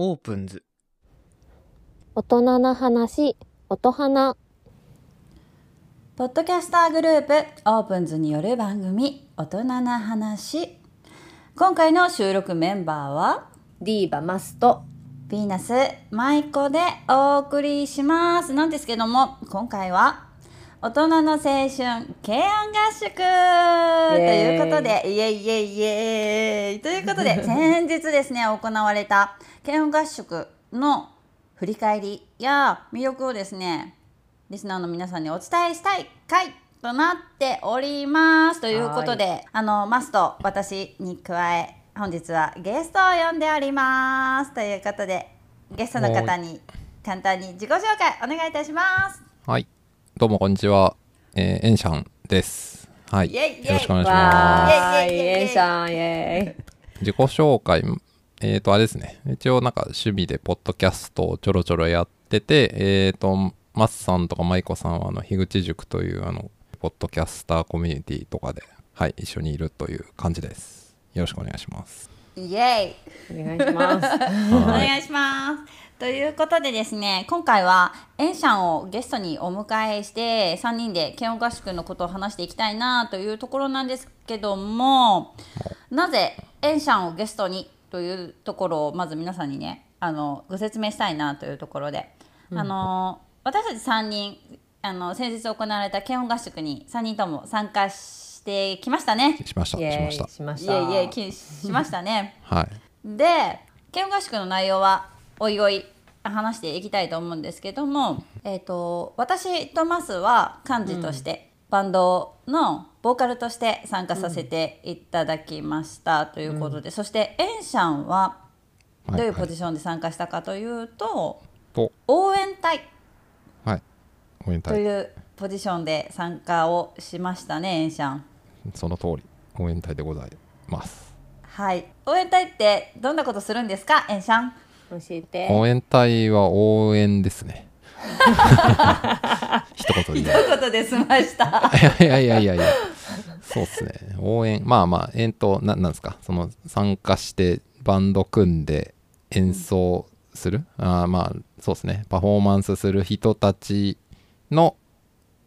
オープンズ大人な話、音花。ポッドキャスターグループオープンズによる番組大人な話今回の収録メンバーはディーバマスト。ヴィーナス舞子でお送りしますなんですけども今回は大人の青春軽音合宿ということでイエイ。イエイイ。エイということで 先日ですね行われた軽音合宿の振り返りや魅力をですねリスナーの皆さんにお伝えしたい回となっております。ということであのマスと私に加え本日はゲストを呼んでおります。ということでゲストの方に簡単に自己紹介お願いいたします。はい、どうもこんにちは、えー、エンシャンです。はい、イェイイェイよろしくお願いしわまーイエンシャン、イェイ。す。自己紹介、えっ、と、あれですね、一応なんか趣味でポッドキャストをちょろちょろやってて、えっ、と、マッさんとかマイコさんは、あの、樋口塾という、あの、ポッドキャスターコミュニティとかで、はい、一緒にいるという感じです。よろしくお願いします。イエイお願いします。お はい、願いします。ということでですね今回はエンシャンをゲストにお迎えして3人で軽音合宿のことを話していきたいなというところなんですけどもなぜエンシャンをゲストにというところをまず皆さんにねあのご説明したいなというところで、あの私たち3人あの先日行われた軽音合宿に3人とも参加してきましたね。しました、しました。しました。いえいえきしましたね。はい。で軽音合宿の内容はおいおい話していきたいと思うんですけども、えー、と私とマスは幹事として、バンドのボーカルとして参加させていただきましたということで、そしてエンシャンはどういうポジションで参加したかというと、と、応援隊はい、応援隊、というポジションで参加をしましたねエンシャン。その通り、応援隊でございます。はい、応援隊ってどんなことするんですか？エンシャン。教えて。応援隊は応援ですね。一言で一言で済ました。いやいやいやいやそうっすね。応援まあまあえんとななんですか？その参加してバンド組んで演奏する、あーまあそうですね。パフォーマンスする人たちの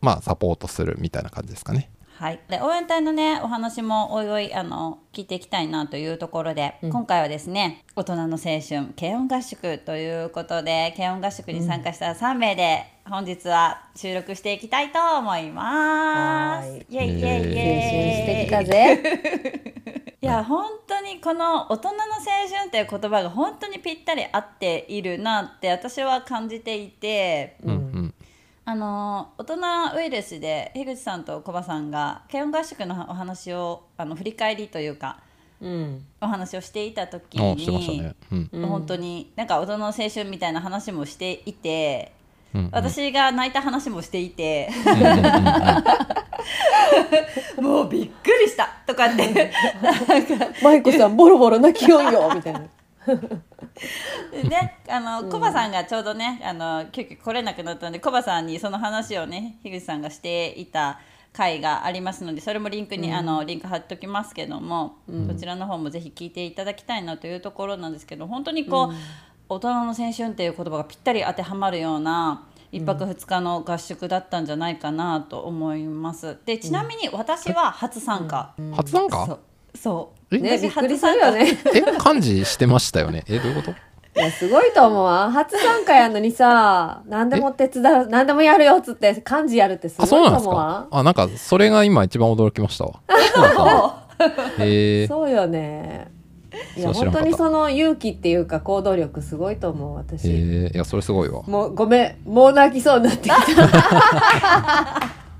まあサポートするみたいな感じですかねはい、で応援隊のねお話もおいおいあの聞いていきたいなというところで、今回はですね大人の青春軽音合宿ということで軽音合宿に参加した3名で、本日は収録していきたいと思います。イエイイエイイエイ青春してきたぜ。いや本当にこの大人の青春っていう言葉が本当にぴったり合っているなって私は感じていて。うんうんあの大人ウイルスで樋口さんとコバさんが軽音合宿のお話をあの振り返りというかうん。お話をしていた時にね、うん。本当になんか大人の青春みたいな話もしていて、うんうん。私が泣いた話もしていて、もうびっくりしたとかって。マイコさん、ボロボロ泣きよんよ、みたいな。で ねあのコバさんがちょうどねあの急遽来れなくなったのでコバさんにその話をね樋口さんがしていた回がありますのでそれもリンクに、あのリンク貼っときますけども、こちらの方もぜひ聞いていただきたいなというところなんですけど本当にこう、大人の青春っていう言葉がぴったり当てはまるような1泊2日の合宿だったんじゃないかなと思います。でちなみに私は初参加、初参加？そう。ね、私びっくりするよね。え漢字してましたよね。えどういうこと？いや、すごいと思う。わ。初参加やのにさ、何でも手伝う、何でもやるよっつって、漢字やるってすごいと思うわ。か？あなんかそれが今一番驚きましたわ。へえ。そうよね。いや、本当にその勇気っていうか行動力すごいと思う、私。へえ。いやそれすごいわ。もうごめん、もう泣きそうになってきた。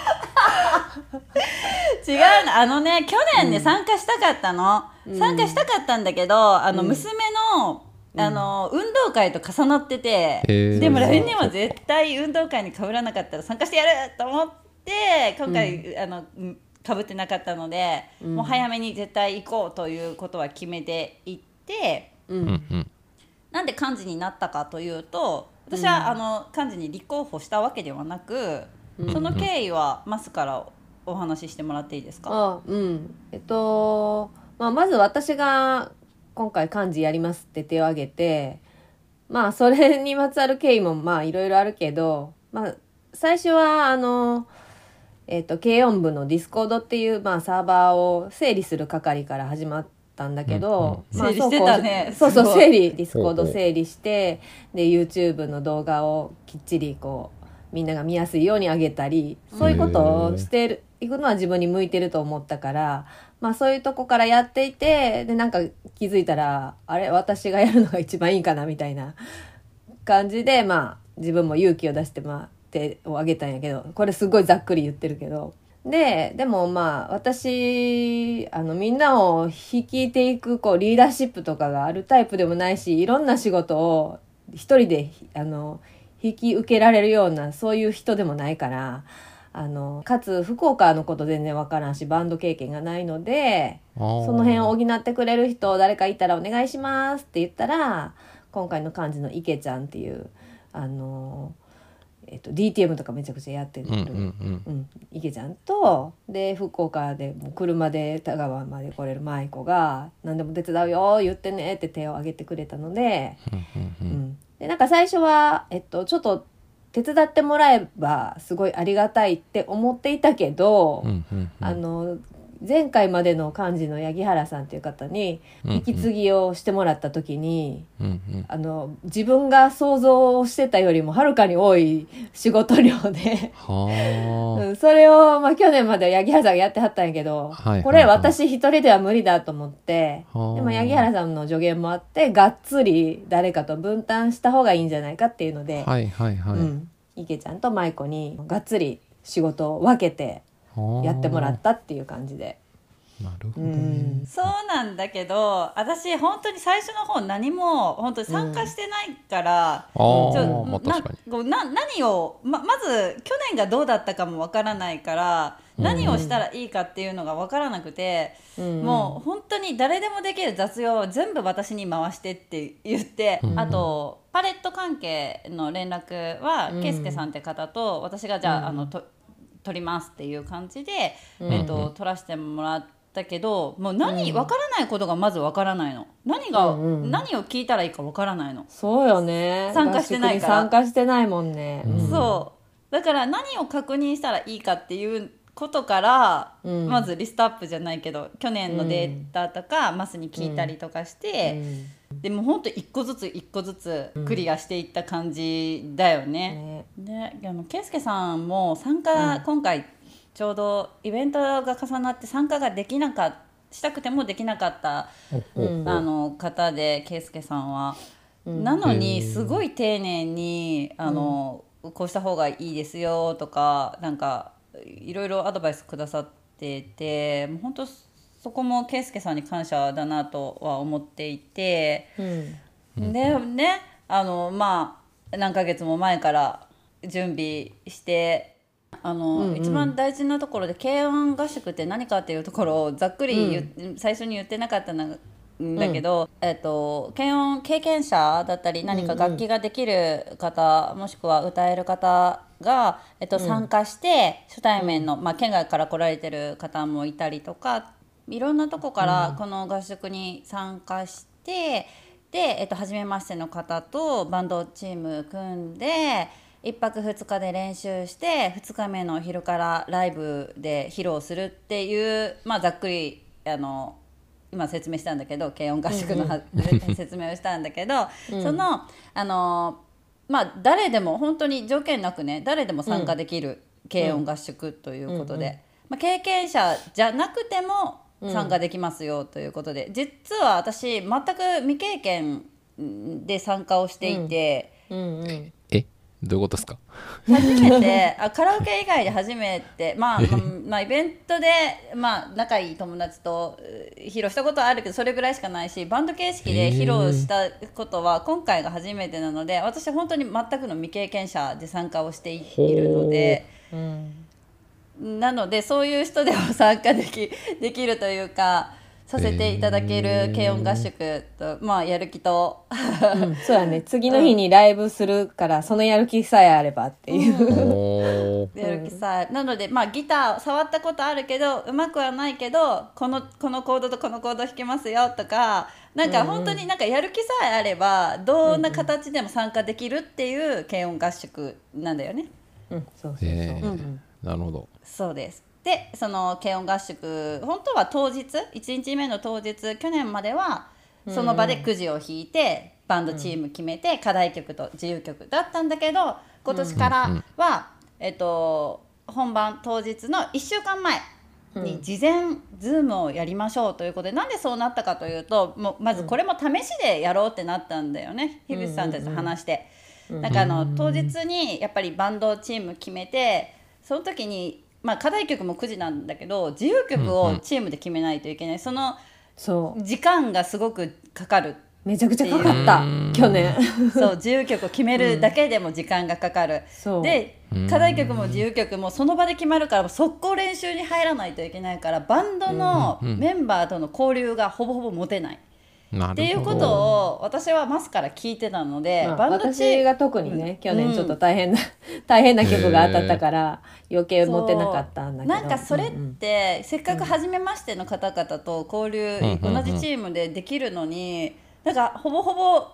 違うの。あのね去年ね、参加したかったの、参加したかったんだけどあの、娘のあの運動会と重なってて、へー。でも来年は絶対運動会にかぶらなかったら参加してやると思って今回、あのかぶってなかったので、もう早めに絶対行こうということは決めていってうん。うんなんで幹事になったかというと私は、あの幹事に立候補したわけではなく、その経緯はマスからお話ししてもらっていいですか、あうん。えっと、まあ、まず私が今回幹事やりますって手を挙げてまあそれにまつわる経緯もまあいろいろあるけど、まあ、最初はあの、えっと軽音部のディスコードっていう、まあ、サーバーを整理する係から始まったんだけど、まあうんうん。整理してたね。そうこうそう整理ディスコード整理してで YouTube の動画をきっちりこうみんなが見やすいように上げたりそういうことをしてるいくのは自分に向いてると思ったから、まあ、そういうとこからやっていてでなんか気づいたらあれ私がやるのが一番いいかなみたいな感じで、まあ、自分も勇気を出して、まあ、手を挙げたんやけどこれすごいざっくり言ってるけど。ででもまあ私あのみんなを率いていくこうリーダーシップとかがあるタイプでもないしいろんな仕事を一人であの引き受けられるようなそういう人でもないからあのかつ福岡のこと全然わからんしバンド経験がないのでそその辺を補ってくれる人誰かいたらお願いしますって言ったら今回の幹事の池ちゃんっていうあの、えっと、DTM とかめちゃくちゃやってる、うんうんうん。うん、池ちゃんとで福岡でもう車で田川まで来れる舞子が「何でも手伝うよ言ってね」って手を挙げてくれたので,、うんうん。うんでなんか最初は、えっと、ちょっと手伝ってもらえばすごいありがたいって思っていたけど、うんうんうん。あの前回までの幹事の八木原さんという方に引き継ぎをしてもらった時に、うんうん。あの自分が想像してたよりもはるかに多い仕事量で。は うん、それを、まあ、去年まで八木原さんがやってはったんやけど、はいはいこれ私一人では無理だと思って、はあ。でも八木原さんの助言もあってがっつり誰かと分担した方がいいんじゃないかっていうので、あはいはいはい、うん、池ちゃんと舞子にがっつり仕事を分けてやってもらったっていう感じで。うなるほどね、ん。そうなんだけど私本当に最初の方何も本当に参加してないから、なこうな何をままず去年がどうだったかもわからないから何をしたらいいかっていうのがわからなくて、うん。もう本当に誰でもできる雑用を全部私に回してって言って、うん。あとパレット関係の連絡は、うん圭介さんって方と私がじゃあ,、うん。あのと取りますっていう感じで、うん。えっと取らせてもらったけどもう何うん。わからないことがまずわからないの。何が、うんうん。何を聞いたらいいかわからないの。そうよね。参加してないから。参加してないもんね、う。ん。そうだから何を確認したらいいかっていうことから、うん。まずリストアップじゃないけど去年のデータとか、マスに聞いたりとかして、でも本当一個ずつ一個ずつクリアしていった感じだようんね。ね。であの圭介さんも参加、うん。今回ちょうどイベントが重なって参加ができなかったしたくてもできなかったうんあの方で圭介さんは、うん。なのにすごい丁寧にあの、こうした方がいいですよとかなんかいろいろアドバイスくださっててもう本当そこも圭介さんに感謝だなとは思っていて、うん。でねあのまあ何ヶ月も前から準備してあの、うんうん。一番大事なところで軽音合宿って何かっていうところをざっくり言っ最初に言ってなかったんだけど、えっと、軽音経験者だったり何か楽器ができる方、もしくは歌える方が、えっと、参加して初対面の、まあ、県外から来られてる方もいたりとかいろんなとこからこの合宿に参加して、で、えっと、初めましての方とバンドチーム組んで1泊2日で練習して2日目の昼からライブで披露するっていう、まあ、ざっくりあの今説明したんだけど軽音合宿のは、説明をしたんだけど、そのあのまあ誰でも本当に条件なくね誰でも参加できる軽音合宿ということで、まあ、経験者じゃなくても参加できますよということで、実は私全く未経験で参加をしていて。うんうんえどういうことですか？初めてあカラオケ以外で初めてまあ、まあまあ、イベントで、まあ、仲いい友達とう披露したことはあるけどそれぐらいしかないしバンド形式で披露したことは今回が初めてなので私は本当に全くの未経験者で参加をしていいるので。うん。なのでそういう人でも参加できできるというかさせていただける軽音合宿と、まあやる気と。うん、そうやね。次の日にライブするからそのやる気さえあればっていう、やる気さ、なのでまあギター触ったことあるけどうまくはないけどこのこのコードとこのコード弾けますよとかなんか本当になんかやる気さえあればどんな形でも参加できるっていう軽音合宿なんだよね。うん、そうそうそう、えー。うん。なるほど。そうですでその軽音合宿本当は当日1日目の当日去年まではその場でくじを引いて、バンドチーム決めて、課題曲と自由曲だったんだけど今年からは、えっと、本番当日の1週間前に事前ズームをやりましょうということで、なんでそうなったかというともうまずこれも試しでやろうってなったんだよね樋口さんたちと話して。なんかあの当日にやっぱりバンドチーム決めてその時に、まあ、課題曲も9時なんだけど自由曲をチームで決めないといけない、そのそう。時間がすごくかかる。めちゃくちゃかかった。うん。去年。そう自由曲を決めるだけでも時間がかかる、そう。で課題曲も自由曲もその場で決まるから速攻練習に入らないといけないからバンドのメンバーとの交流がほぼほぼ持てない。なるほど。っていうことを私はマスから聞いてたので、まあバンドチーム私が特にね、去年ちょっと大変な、大変な曲が当たったから余計持てなかったんだけど。なんかそれっうんうんて、せっかく初めましての方々と交流、うんうんうん同じチームでできるのになんかほぼほぼ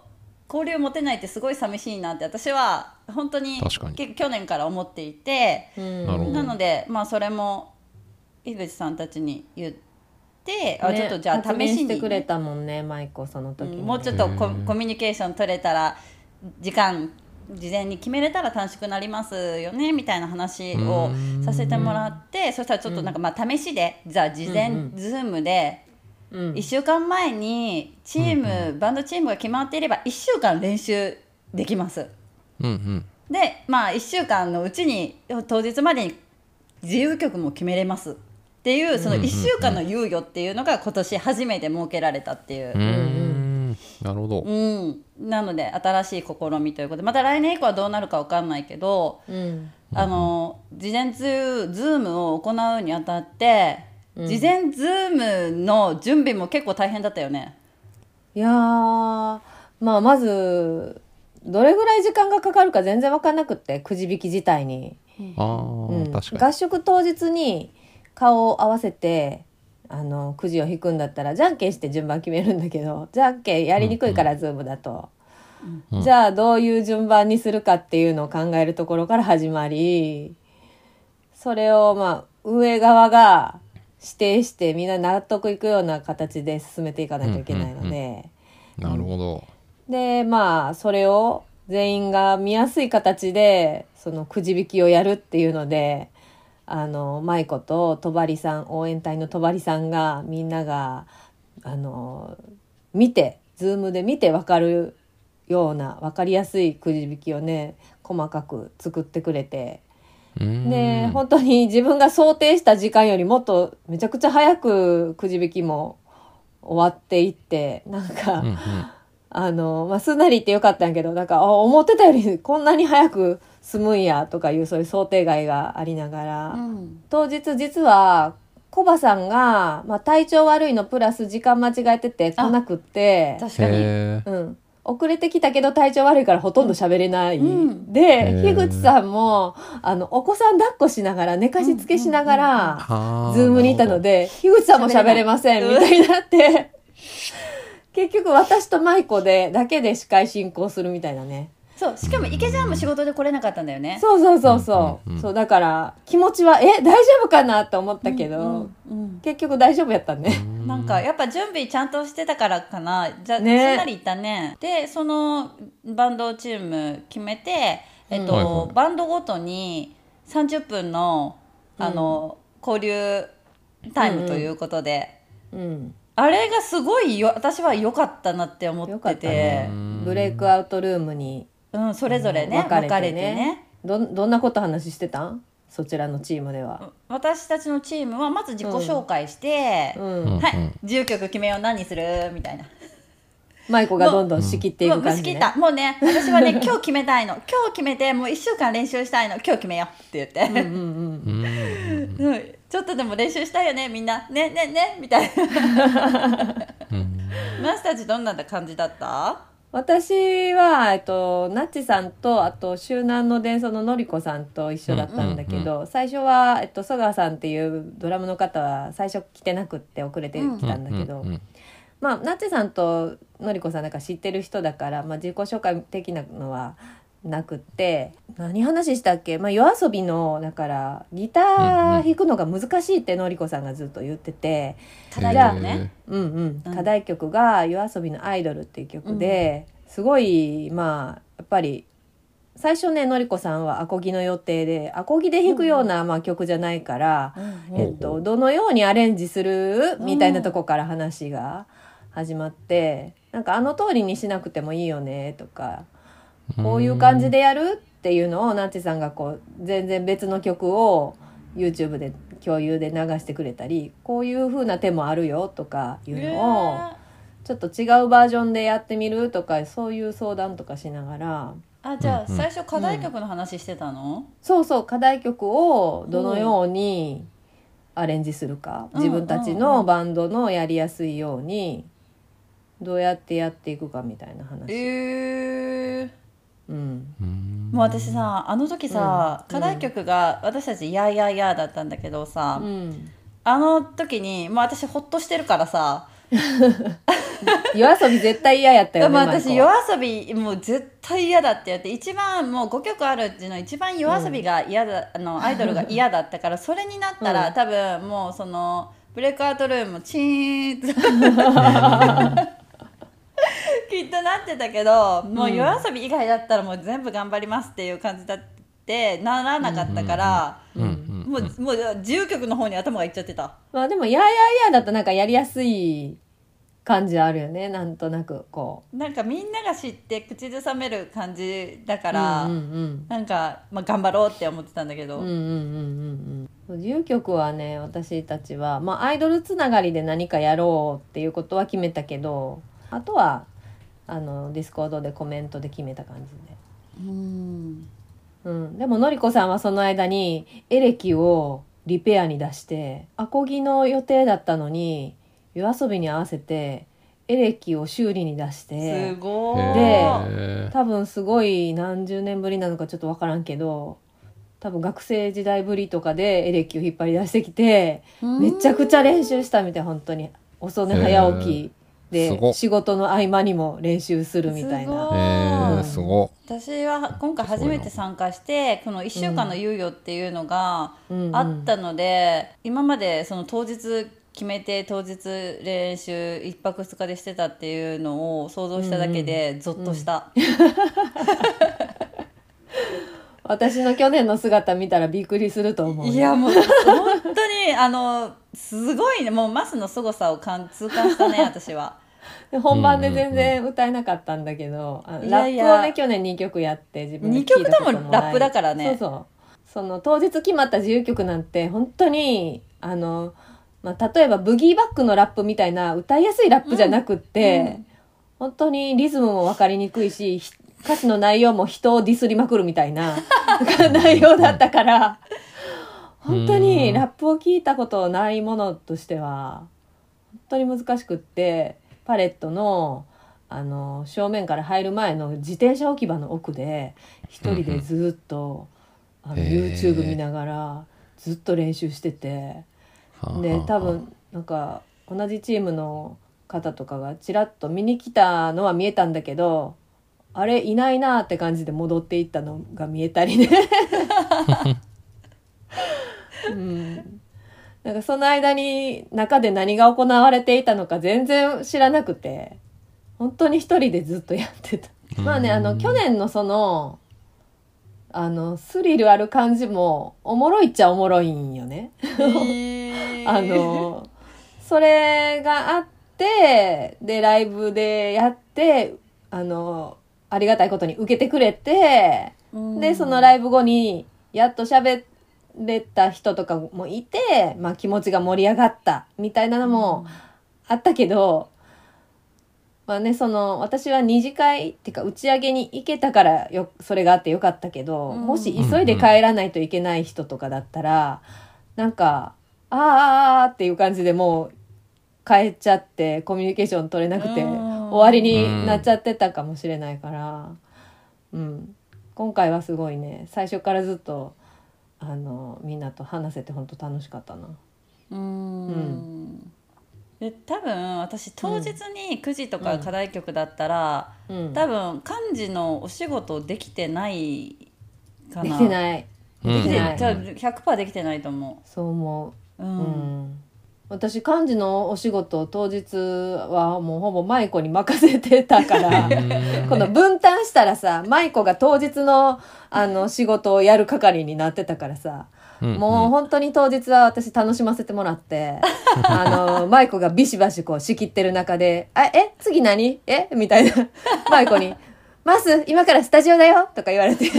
交流持てないってすごい寂しいなって私は本当にに。結構去年から思っていて、なのでまあそれも井口さんたちに言って、あねちょっとじゃあ試しにしてくれたもんね舞子その時うんもうちょっとココミュニケーション取れたら時間事前に決めれたら短縮なりますよねみたいな話をさせてもらってそしたらちょっとなんかまあ試しでじゃあ事前うんズームでうん1週間前にチームバンドチームが決まっていれば1週間練習できます。うんうん。でまあ1週間のうちに当日までに自由曲も決めれますっていうその1週間の猶予っていうのが今年初めて設けられたっていう。うーんなるほど。うん、なので新しい試みということでまた来年以降はどうなるかわかんないけど、うん。あの事前ズーズームを行うにあたって、事前ズームの準備も結構大変だったよね。いやーまあまずどれぐらい時間がかかるか全然分かんなくってくじ引き自体に、ああ、うん。確か合宿当日に顔を合わせてあのくじを引くんだったらじゃんけんして順番決めるんだけどじゃんけんやりにくいから、ズームだと、うん。じゃあどういう順番にするかっていうのを考えるところから始まりそれをまあ上側が指定してみんな納得いくような形で進めていかないといけないので。になるほど。でまあそれを全員が見やすい形でそのくじ引きをやるっていうのであの舞子と戸張さん応援隊の戸張さんがみんながあの見てズームで見て分かるような分かりやすいくじ引きをね細かく作ってくれてで本当に自分が想定した時間よりもっとめちゃくちゃ早くくじ引きも終わっていってなんか。うんうんあの、まあ、すんなり言ってよかったんやけど、なんか、あ思ってたよりこんなに早く済むんやとかいうそういう想定外がありながら、うん。当日実は、コバさんが、まあ、体調悪いのプラス時間間違えてて来なくって、確かに。うん。遅れてきたけど体調悪いからほとんど喋れない。うん。で、樋口さんも、あの、お子さん抱っこしながら、寝かしつけしながら、はあズームにいたので、樋口さんも喋れません、みたいになって、結局私と舞子で、だけで司会進行するみたいなね。そうしかも池ちゃんも仕事で来れなかったんだよね。そうそうそうそう。そう、だから、気持ちは、え、大丈夫かなと思ったけど、結局大丈夫やったね。なんかやっぱ準備ちゃんとしてたからかな。じゃあ、ね。すんなりいったね。でそのバンドチーム決めて、えっとバンドごとに30分のあの、交流タイムということで、うん。あれがすごいよ私は良かったなって思ってて。ね。ブレイクアウトルームにうん、それぞれね分かれてね。ね。どんどんなこと話してたん？そちらのチームでは。私たちのチームはまず自己紹介して、うん。うん。はい自由曲決めよう何にする？みたいな。舞子がどんどん仕切っていもうく感じ、ね。無仕切った。もうね私はね 今日決めたいの。今日決めてもう1週間練習したいの。今日決めようって言って、うんうんちょっとでも練習したいよねみんな。ねねねみたいな。うん。マスターちどんな感じだった？私は、えっと、ナッチさんとあと周南の伝送ののりこさんと一緒だったんだけど、最初は、えっと、曽川さんっていうドラムの方は最初来てなくって遅れてきたんだけど、まあナッチさんとのりこさんなんか知ってる人だから、まあ、自己紹介的なのはなくって何話したっけ、まあ、夜遊びのだからギター弾くのが難しいってのりこさんがずっと言ってて。課題だよね、うんうん。うん。課題曲が「夜遊びのアイドル」っていう曲で、すごいまあやっぱり最初ねのりこさんはアコギの予定でアコギで弾くような、まあ、曲じゃないから、うん。えっと、どのようにアレンジする？みたいなとこから話が始まってなんかあの通りにしなくてもいいよねとかこういう感じでやるっていうのをナッチさんがこう全然別の曲を YouTube で共有で流してくれたりこういう風な手もあるよとかいうのをちょっと違うバージョンでやってみるとかそういう相談とかしながら。あじゃあうんうん。最初課題曲の話してたの、そうそう課題曲をどのようにアレンジするか。うん自分たちうんうんのバンドのやりやすいようにどうやってやっていくかみたいな話。えーうん。うんもう私さあの時さ、うん。課題曲が私たち「やーやーやー」だったんだけどさ、うん。あの時にもう私ほっとしてるからさ。夜遊び絶対嫌やったよね私夜遊びもう絶対嫌だって言って一番もう5曲あるうちの一番夜遊びが嫌だ、あのアイドルが嫌だったからそれになったら、うん。多分もうそのブレイクアウトルームチーンと きっとなってたけどもう夜遊び以外だったらもう全部頑張りますっていう感じだってならなかったから、うん。うん。うん。もうもう自由曲の方に頭がいっちゃってた。まあでも「やーやーやー」だとなんかやりやすい感じあるよね。なんとなくこなんかみんなが知って口ずさめる感じだかうら、うんうん。なんか、まあ、頑張ろうって思ってたんだけど、うんうんうんうんうん。自由曲はね私たちは、まあ、アイドルつながりで何かやろうっていうことは決めたけどあとはあのディスコードでコメントで決めた感じで。うん。うん、でものりこさんはその間にエレキをリペアに出してアコギの予定だったのに夜遊びに合わせてエレキを修理に出しすてごい。で多分すごい何十年ぶりなのかちょっと分からんけど多分学生時代ぶりとかでエレキを引っ張り出してきてめちゃくちゃ練習したみたい本当に。遅寝早起きで仕事の合間にも練習するみたいすごな。い。へーすご私は今回初めて参加してこの1週間の猶予っていうのがうん。うんあったので、今までその当日決めて当日練習1泊2日でしてたっていうのを想像しただけでゾッとした、私の去年の姿見たらびっくりすると思う。いやもう本当に あのすごいね。もうマスの凄さを感痛感したね 私は。で本番で全然歌えなかったんだけど、あのいやいやラップをね去年2曲やって自分で二曲聞いたこともラップだからね。そうそう。その当日決まった自由曲なんて本当にあの、まあ、例えばブギーバックのラップみたいな歌いやすいラップじゃなくって、うんうん。本当にリズムも分かりにくいしひ歌詞の内容も人をディスりまくるみたいな 内容だったから本当にラップを聞いたことないものとしては本当に難しくってパレットのあの正面から入る前の自転車置き場の奥で一人でずっと、あの YouTube 見ながらずっと練習しててで多分なんか同じチームの方とかがちらっと見に来たのは見えたんだけどあれいないなって感じで戻っていったのが見えたりね。うんなんかその間に中で何が行われていたのか全然知らなくて本当に一人でずっとやってた。まあねあの去年のそのあのスリルある感じもおもろいっちゃおもろいんよね。あのそれがあってでライブでやってあのありがたいことに受けてくれて、でそのライブ後にやっと喋れた人とかもいて、まあ、気持ちが盛り上がったみたいなのもあったけど、まあねその私は二次会っていうか打ち上げに行けたからよそれがあってよかったけど、うん。もし急いで帰らないといけない人とかだったらなんか「あーあーあー」っていう感じでもう帰っちゃってコミュニケーション取れなくてうん終わりになっちゃってたかもしれないから、うん、今回はすごいね。最初からずっとあのみんなと話せて本当楽しかったな。うーん。で多分私当日に9時とか課題曲だったら、うん、多分幹事のお仕事できてないかでなきてない。うんできてうんじゃあ100%できてないと思そう思う、うう、うんん、私幹事のお仕事当日はもうほぼ舞子に任せてたからこの分担したらさ舞子が当日のあの仕事をやる係になってたからさ、うん。もう本当に当日は私楽しませてもらって あの舞子がビシバシこう仕切ってる中で「あえ次何？え？みたいな。舞子に「マス今からスタジオだよ」とか言われて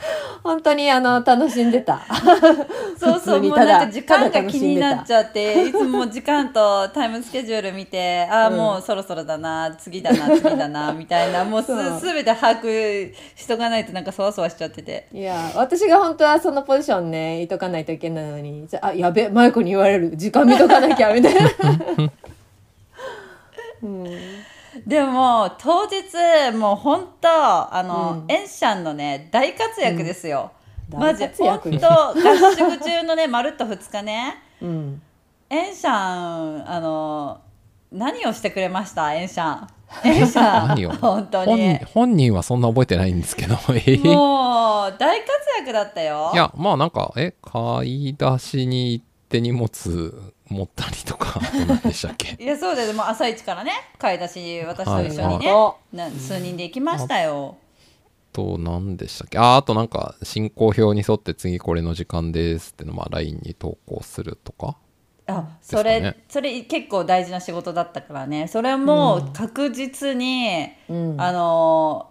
本当にあの楽しんでた。そうそうもうなんか時間が気になっちゃっていつも時間とタイムスケジュール見てああ、うん。もうそろそろだな次だな次だな みたいなもうすて把握しとかないとなんかそわそわしちゃってて。いや私が本当はそのポジションねいとかないといけないのにじゃあやべ舞子に言われる。時間見とかなきゃみたいな、うん、でも当日もう本当あの、うん。エンシャンのね大活躍ですよ、うん。マジ本当合宿中のね まるっと2日ね。うん、エンシャンあの何をしてくれました？エンシャン。エンシャン何を本当本に人本人はそんな覚えてないんですけど。えーもう大活躍だったよ。いやまあなんかえ買い出しに行って荷物持ったりとかでしたっけ？いやそうだよ。もう朝一からね買い出し私と一緒にね、はな数人で行きましたよ。と何でしたっけ？ああとなんか進行表に沿って次これの時間ですってのまあ LINE に投稿するとか？あそれ、それ結構大事な仕事だったからね。それも確実に、うん。あの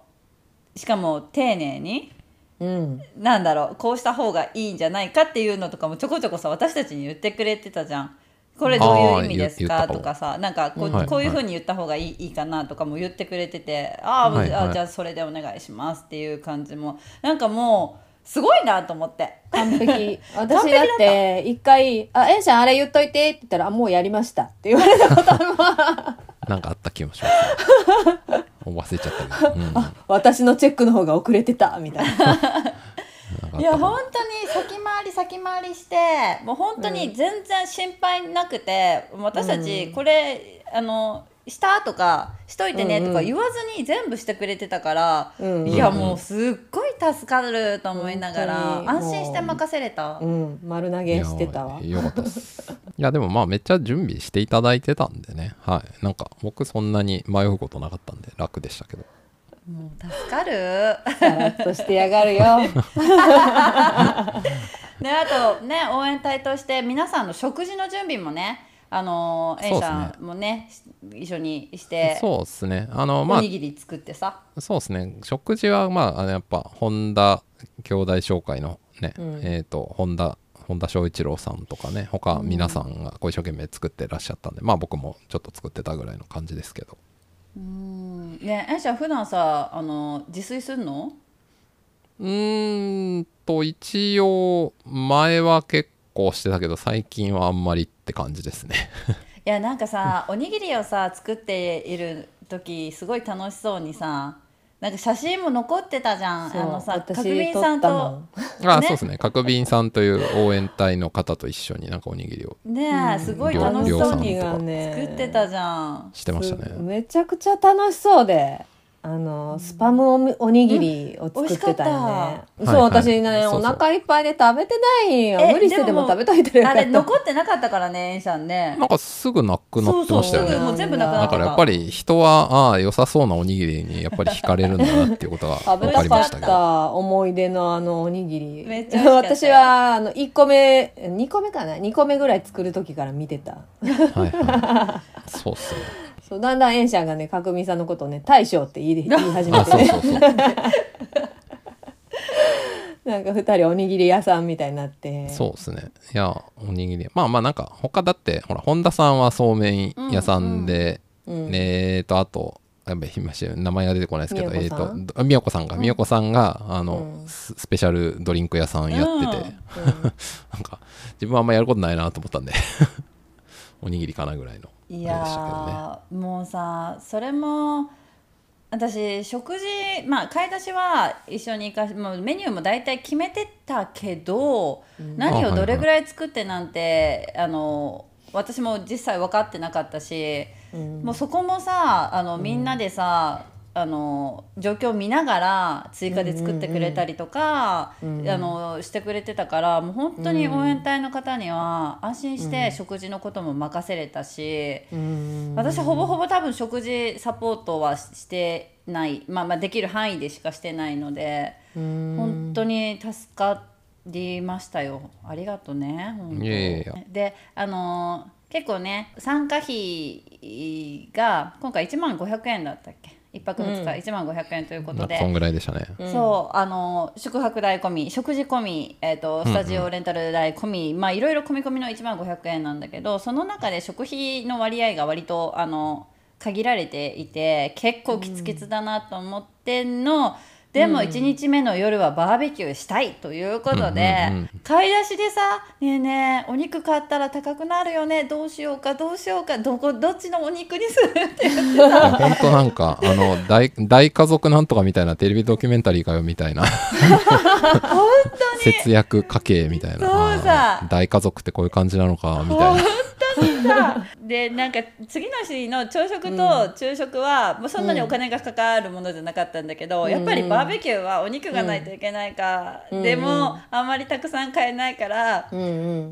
しかも丁寧にうん。なんだろうこうした方がいいんじゃないかっていうのとかもちょこちょこさ私たちに言ってくれてたじゃん。これどういう意味ですか？とかさなんかこう,、こういうふうに言った方がいい,、い、いかなとかも言ってくれててあー、はいはい。あじゃあそれでお願いしますっていう感じもなんかもうすごいなと思って。完璧。私だって一回「あえんしゃんあれ言っといて」って言ったらあ「もうやりました」って言われたことあるわなんかあった気もします、ね、忘れちゃったけど、うん、なんか私のチェックの方が遅れてたみたいな。いや本当に先回り先回りしてもう本当に全然心配なくて、私たちこれ、あのしたとかしといてねとか言わずに全部してくれてたから、うんいやもうすっごい助かると思いながら安心して任せれた。う。ん。丸投げしてたわ。いやよかったです。いやでもまあめっちゃ準備していただいてたんでね。はい。なんか僕そんなに迷うことなかったんで楽でしたけど。もう助かる。さらっとしてやがるよ。で あとね応援隊として皆さんの食事の準備もねあのエンさんもね一緒にしてそうですね。あのまあおにぎり作ってさ、そうですね。食事はまああのやっぱ本田兄弟紹介のね、うん。えっ、と本田本田翔一郎さんとかね他皆さんがこう一生懸命作ってらっしゃったんで、まあ僕もちょっと作ってたぐらいの感じですけど。うん。ねえんしゃん普段さあの自炊するの？うーんと一応前は結構してたけど最近はあんまりって感じですね。いやなんかさおにぎりをさ作っている時すごい楽しそうにさなんか写真も残ってたじゃん。あのさ私角瓶さんと撮ったもん あ、ねそうですね。角瓶さんという応援隊の方と一緒になんかおにぎりを。ねえ、うん。すごい楽しそうに作ってたじゃん。してましたね。すめちゃくちゃ楽しそうであのスパムおにぎりを作ってたよね、そう、うん。美味しかった。はいはい。私ねそうそう。お腹いっぱいで食べてないよ。え無理してでも食べといてる。あれ残ってなかったからねえんしゃんね。なんかすぐなくなってましたよね。そうそうもう全部なくなってただからやっぱり人はああ良さそうなおにぎりにやっぱり惹かれるんだなっていうことが食べ分かりましたけど。た思い出のあのおにぎりめっちゃ私はあの1個目2個目かな？2個目ぐらい作る時から見てた。はいはい。そうっすねそうだんだんエンシャンがね角見さんのことをね大将って言い言い始めあてね。なんか2人おにぎり屋さんみたいになって。そうですね。いやおにぎりまあまあなんか他だってほら本田さんはそうめん屋さんで、うんえーとあとやべ今し名前が出てこないですけどえっ、みよこさんとあみよこさんがうん。みよこさんがあの、うん。ススペシャルドリンク屋さんやってて、うん。なんか自分はあんまやることないなと思ったんで。おにぎりかなぐらいのいやーもうさそれも私食事まあ買い出しは一緒に行かしもうメニューも大体決めてたけど、何をどれぐらい作ってなんてあの私も実際分かってなかったし、うん。もうそこもさあのみんなでさ、あの状況を見ながら追加で作ってくれたりとか、うんうんあのしてくれてたからもう本当に応援隊の方には安心してうん食事のことも任せれたし、うん私ほぼほぼ多分食事サポートはしてない、まあ、まあできる範囲でしかしてないので、うん。本当に助かりましたよ。ありがとうね本当いやいやであのー結構ね参加費が今回1万500円だったっけ？一泊二日うん。1万500円ということで、そんぐらいでしたね、うん。そうあの宿泊代込み食事込み、えー、とスタジオレンタル代込み、まあいろいろ込み込みの1万500円なんだけどその中で食費の割合が割とあの限られていて結構キツキツだなと思ってんの、でも1日目の夜はバーベキューしたいということで、うんうんうん。買い出しでさ「ねえねえお肉買ったら高くなるよね。どうしようかどうしようかどこどっちのお肉にする?」って言ってさ。本当なんかあの大大家族なんとかみたいなテレビドキュメンタリーかよみたいな。節約家計みたいな。そうさ。大家族ってこういう感じなのかみたいなさで なんか次の日の朝食と昼食は、もうそんなにお金がかかるものじゃなかったんだけど、うん。やっぱりバーベキューはお肉がないといけないか、うん。でも、あんまりたくさん買えないから、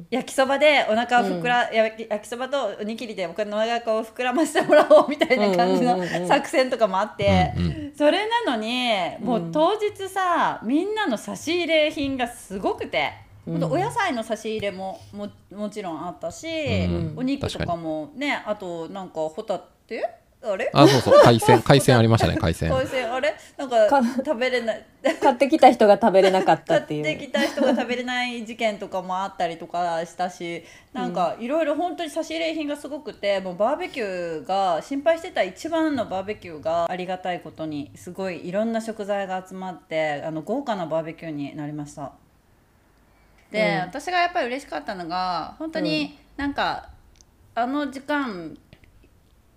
焼きそばでお腹を膨ら、焼き焼きそばとおにぎりでお腹を膨らませてもらおうみたいな感じの作戦とかもあって、うんうん。それなのにもう当日さみんなの差し入れ品がすごくて。ほん。とお野菜の差し入れもももちろんあったし、うんお肉とかもねあとなんかホタテ？あれ？あそうそう。海鮮海鮮ありましたね 海鮮。海鮮あれ？なんかか食べれない。買ってきた人が食べれなかった買っっていう。てきた人が食べれない事件とかもあったりとかしたしなんかいろいろ本当に差し入れ品がすごくてもうバーベキューが心配してた一番のバーベキューがありがたいことにすごいいろんな食材が集まってあの豪華なバーベキューになりました。で、うん。私がやっぱり嬉しかったのが本当になんか、あの時間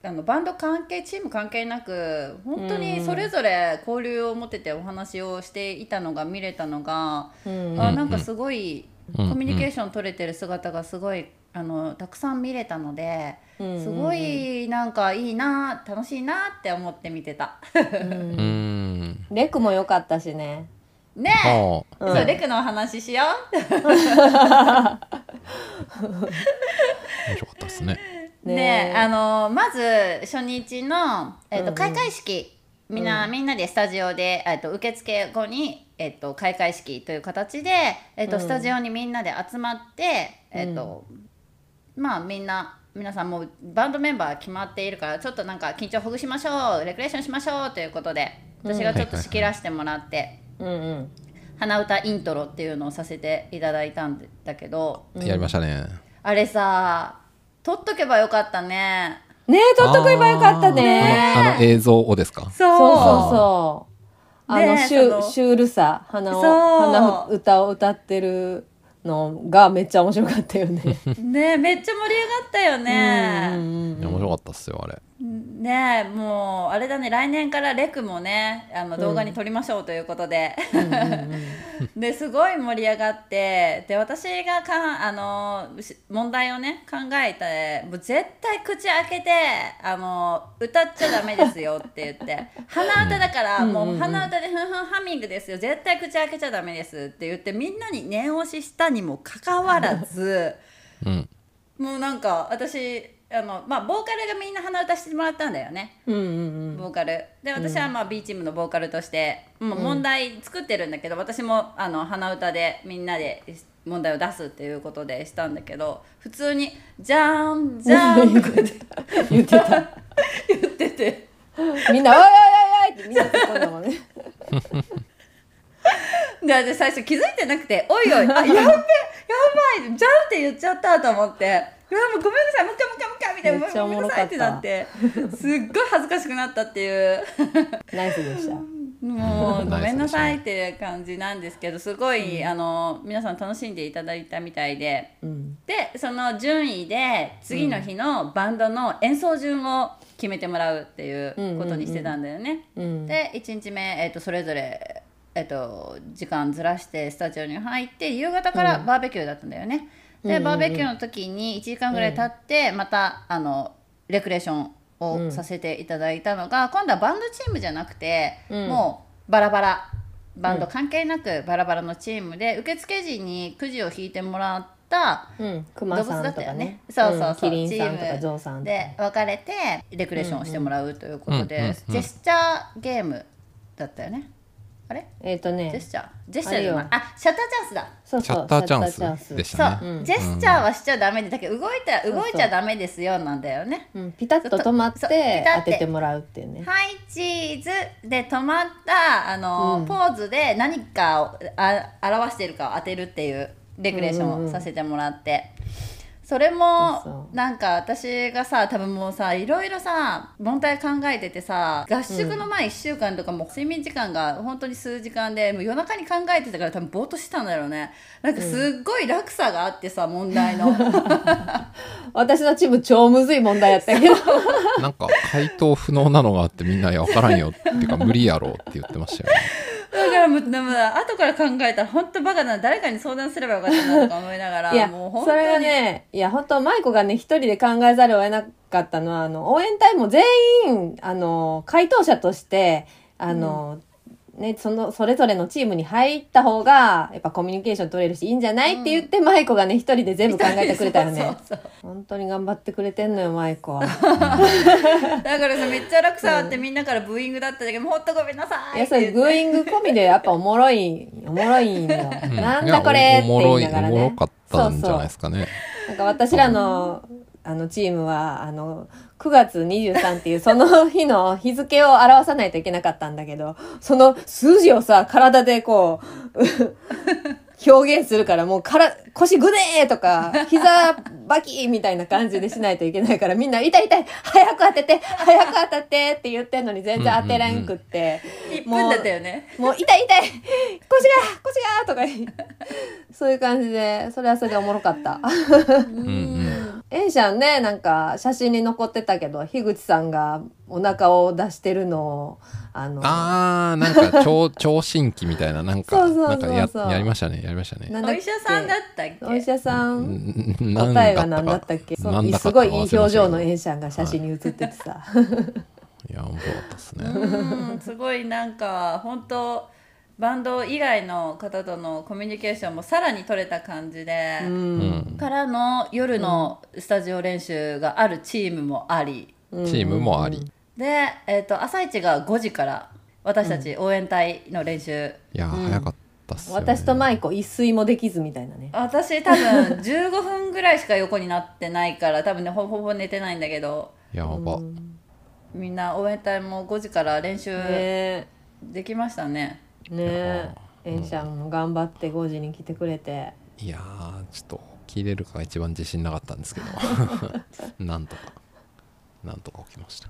あのバンド関係チーム関係なく本当にそれぞれ交流を持っててお話をしていたのが見れたのが、うん。あなんかすごいうん。コミュニケーション取れてる姿がすごいあのたくさん見れたので、うん。すごいなんかいいな楽しいなって思って見てた。うんレクも良かったしねねえ、うんそうレクのお話しよう。面白かったですね。でねえ。あのまず初日の、えっとうんうん。開会式。みんな、みんなでスタジオで、えっと受付後に、えっと開会式という形で、えっとうん。スタジオにみんなで集まって、えっとまあみんな皆さんもうバンドメンバー決まっているからちょっとなんか緊張ほぐしましょうレクレーションしましょうということで私がちょっと仕切らせてもらって、うんうん。鼻歌イントロっていうのをさせていただいたんだけどやりましたね。あれさ撮っとけばよかったね。ねえ取っとけばよかったあねのあの映像をですか？そうそうそう。そうあのシュそのシュールさ鼻を鼻歌を歌ってるのがめっちゃ面白かったよね。ねめっちゃ盛り上がったようんね。面白かったっすよあれねもうあれだね来年からレクもねあの動画に撮りましょうということで、ですごい盛り上がってで私がかあのし問題をね考えてもう絶対口開けてあの歌っちゃダメですよ って言って鼻歌だから、うん。もう鼻歌でふんふんハミングですよ。絶対口開けちゃダメですって言ってみんなに念押ししたにもかかわらず。うん。もうなんか私あのまあボーカルがみんな鼻歌してもらったんだよねうんうんボーカルで私はまあ B チームのボーカルとして、もう問題作ってるんだけど私もあの鼻歌でみんなで問題を出すっていうことでしたんだけど普通に「じゃーんじゃーん」とか言って言ってた。言ってて みんな「おいおいおいおい!」ってみんな突っ込んだもんね。で私最初気づいてなくて「おいおいあやべえやばいじゃん」って言っちゃったと思ってごめんなさいもう一回もう一回もう一回みたいなめっちゃおごめもろかった。んなさいってなって すっごい恥ずかしくなったっていう。ナイスでした。もうごめんなさいっていう感じなんですけどすごい、あの皆さん楽しんでいただいたみたいで。うん。でその順位で次の日のバンドの演奏順を決めてもらうっていうことにしてたんだよね。うん。で1日目、えー、とそれぞれ、えー、と時間ずらしてスタジオに入って夕方からバーベキューだったんだよね。でバーベキューの時に1時間ぐらい経って、またあのレクレーションをさせていただいたのが、今度はバンドチームじゃなくて、うん。もうバラバラ。バンド関係なくバラバラのチームで受付時にくじを引いてもらったうん。熊動物さんだったよね。とかねそうそうそう、ん。キリンさんとかチームゾウさんとか。で分かれてレクレーションをしてもらうということで、ジェスチャーゲームだったよねあれ？えっ、とジェねスチャー？ジェスチャーじゃない？あれよ。あシャッターチャンスだ。そうそうシャッターチャンスでしそう、たね。う。ん。ジェスチャーはしちゃダメでだけど動いた動いちゃダメですよなんだよね。うん、ピタッと止まっそうてピタッて。当ててもらうっていうね。はいチーズで止まったあの、うん。ポーズで何かをあ表しているかを当てるっていうレクレーションをさせてもらって、それもなんか私がさ多分もうさいろいろさ問題考えててさ合宿の前1週間とかもう睡眠時間が本当に数時間でもう夜中に考えてたから多分ぼーっとしてたんだろうね。なんかすっごい落差があってさ問題の。私のチーム超むずい問題やったけど。なんか回答不能なのがあってみんな「いや分からんよ」っていうか無理やろって言ってましたよねだからもうでも後から考えたら本当バカだな誰かに相談すればよかったなとか思いながらいやもう本当に。それがねいや本当舞子がね一人で考えざるを得なかったのはあの応援隊も全員あの回答者としてあの、ね、そのそれぞれのチームに入った方がやっぱコミュニケーション取れるしいいんじゃない、って言って舞子がね一人で全部考えてくれたよね。そうそう本当に頑張ってくれてんのよ舞子は。そ うだからさめっちゃ楽さあってみんなからブーイングだったんだけどもうほんとごめんなさいいやそれって。言ってグーイング込みでやっぱおもろいおもろいんよ、うん。なんだこれ？って言いながらね。おもろかったんじゃないですかね。なんか私らのあのチームはあの9月23っていうその日の日付を表さないといけなかったんだけどその数字をさ体でこうう 表現するからもうから腰ぐねーとか膝バキーみたいな感じでしないといけないからみんな痛い痛い早く当てて早く当たってって言ってんのに全然当てらんくって、1分だったよね。もう痛い痛い腰が腰がとかそういう感じでそれはそれでおもろかった。うんうんエンシャンね。なんか写真に残ってたけど樋口さんがお腹を出してるのをあのあーなんか聴聴診器みたいななんか。そうそうそうそう。なんかややりましたねやりましたね。お医者さんだったっけ？お医者さうんんなん答えがだ何だったっけ？そうなんだか。すごいいい表情の忘れましたけど。エンシャンが写真に写っててさ、いや面白かったですねうんすごいなんか本当バンド以外の方とのコミュニケーションもさらに取れた感じで、からの夜のスタジオ練習があるチームもあり、チームもあり。で、えー、と朝一が5時から私たち応援隊の練習、いや早かった私と舞子一睡もできずみたいなね。私多分15分ぐらいしか横になってないから多分ねほぼほぼ寝てないんだけど。やば。みんな応援隊も5時から練習ね。できましたね。えね。えエンシャンも頑張って5時に来てくれて。いやーちょっと起きれるかが一番自信なかったんですけど。なんとかなんとか起きました。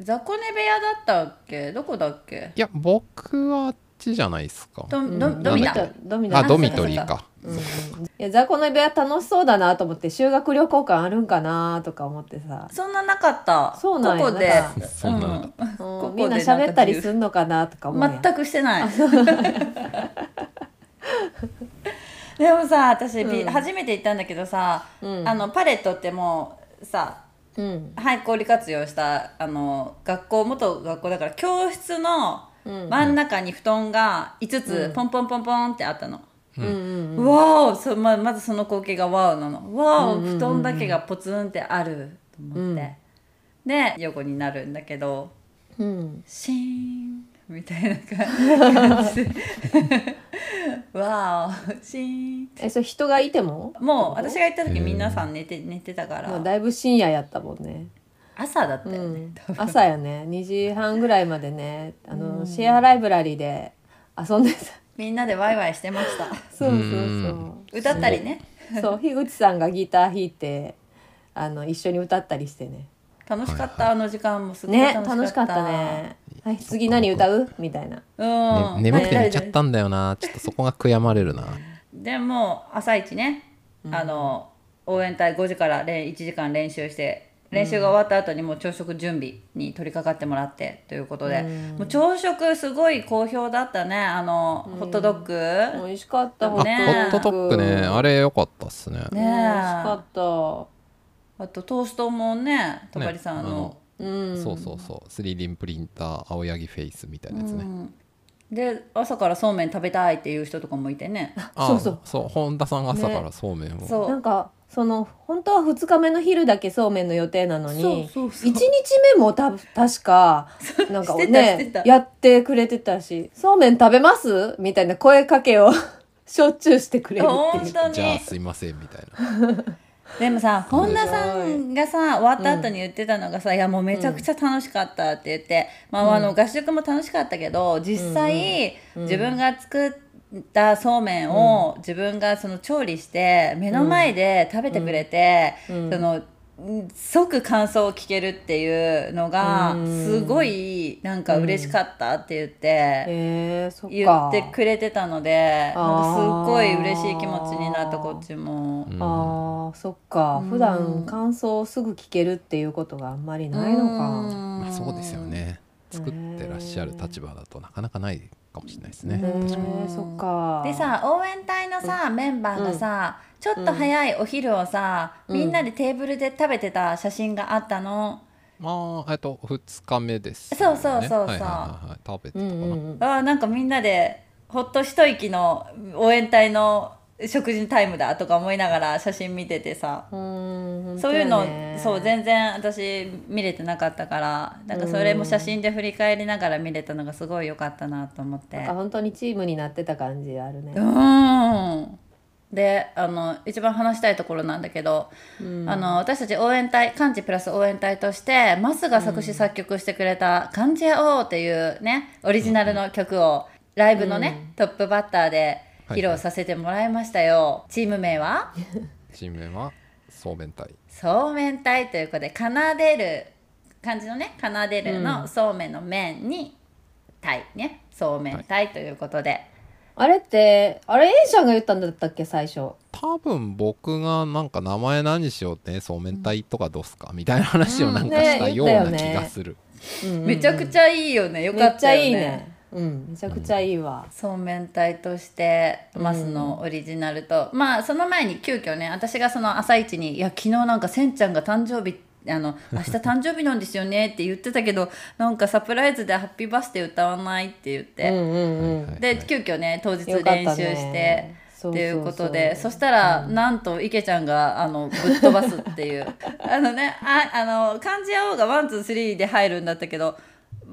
雑魚寝部屋だったっけ？どこだっけ？いや僕はあっちじゃないですか。ドうん。ドドミナドミドミナあドミトリーかうんうんいや雑魚の部屋楽しそうだなと思って修学旅行感あるんかなとか思ってさ、そんななかった。そうなんや。ここで。なんか。そんな。のうん。みんな喋ったりすんのかなとか思うやん。全くしてない。でもさ私、びうん。初めて行ったんだけどさ、うん。あのパレットってもうさうん。廃校利活用したあの学校元学校だから教室のうん。真ん中に布団が5つうん。ポンポンポンポンってあったの。うん。うんうんわおそままずその光景がワオなの。わお、うんうんうんうん。布団だけがポツンってある。と思って、で横になるんだけどうん。シーンみたいな感じ。で わおシーンえそれ人がいても？もう私が行った時皆さん寝て寝てたかもらうだいぶ深夜やったもんね、朝だったうよね、ん。多、分。朝やね。2時半ぐらいまでねあの、うん。シェアライブラリーで遊んでたみんなでワイワイしてました。そうそうう。ん。歌ったりね。そう。そう。樋口さんがギター弾いてあの一緒に歌ったりしてね。楽しかった、あの時間もすごいね楽楽しかったね。はい次何歌う？みたいな。うん、ね眠くて寝ちゃったんだよな。ちょっとそこが悔やまれるな。でも朝一ね、あの応援隊5時から練1時間練習して練習が終わった後にもう朝食準備に取り掛かってもらってということで、もう朝食すごい好評だったねあの、ホットドッグ、美味しかったあホッねホットドッグねあれ良かったっすね。ね美味しかった。あとトーストもね戸張さんの、うん。そうそうそう。3D プリンター青柳フェイスみたいなやつね、で朝からそうめん食べたいっていう人とかもいてね。あそうそう。そう本田さんが朝からそうめんを、そう。なんかその本当は2日目の昼だけそうめんの予定なのにそうそうそう。1日目もた確かなんかねたやってくれてたし「そうめん食べます?」みたいな声かけを しょっちゅうしてくれるっていう。本当に。じゃあすいませんみたいな。でもさ本田さんがさ終わった後に言ってたのがさ「いやもうめちゃくちゃ楽しかった」って言って、まあ、あの合宿も楽しかったけど実際、自分が作ったそうめんを自分がその調理して目の前で食べてくれて、そのうん。即感想を聞けるっていうのがすごいなんか嬉しかったって言って。言か。ってくれてたのでなんかすっごい嬉しい気持ちになったこっちも。あーそっか。普段感想をすぐ聞けるっていうことがあんまりないのか。まあ、そうですよね。作ってらっしゃる立場だとなかなかないかもしれないですね。そっか。でさ応援隊のさ、メンバーがさ、ちょっと早いお昼をさ、みんなでテーブルで食べてた写真があったの、まあえっと2日目です、そうそうそうそう。はいはいはいはい。食べてたかな、うんうんうん。あーなんかみんなでほっと一息の応援隊の食事タイムだとか思いながら写真見ててさ、うんそういうの、そう全然私見れてなかったからなんかそれも写真で振り返りながら見れたのがすごい良かったなと思って。なんか本当にチームになってた感じあるね。うん。であの一番話したいところなんだけど、あの私たち応援隊漢字プラス応援隊としてマスが作詞作曲してくれた「漢字やおう」っていうねオリジナルの曲をライブのね、トップバッターで披露させてもらいましたよ、チーム名は？チーム名は？そうめん隊そうめん隊ということで奏でる漢字のね奏でるのそうめんの麺に隊ね。そうめん隊ということで、あれってあれ A ちゃんが言ったんだったっけ最初？多分僕がなんか名前何しようってそうめん隊とかどうすか？みたいな話をなんかしたような気がする、めちゃくちゃいいよね。よめかっよね。ったちゃいいねうんめちゃくちゃいいわ。そうめん隊としてマスのオリジナルと、まあその前に急遽ね私がその朝一に「いや昨日なんかせんちゃんが誕生日あの明日誕生日なんですよね」って言ってたけど なんかサプライズで「ハッピーバースデー歌わない」って言って、で急遽ね当日練習して。ねっていうことでそしたら、なんと池ちゃんがあのぶっ飛ばすっていう。あのねああの漢字やおうがワンツースリーで入るんだったけど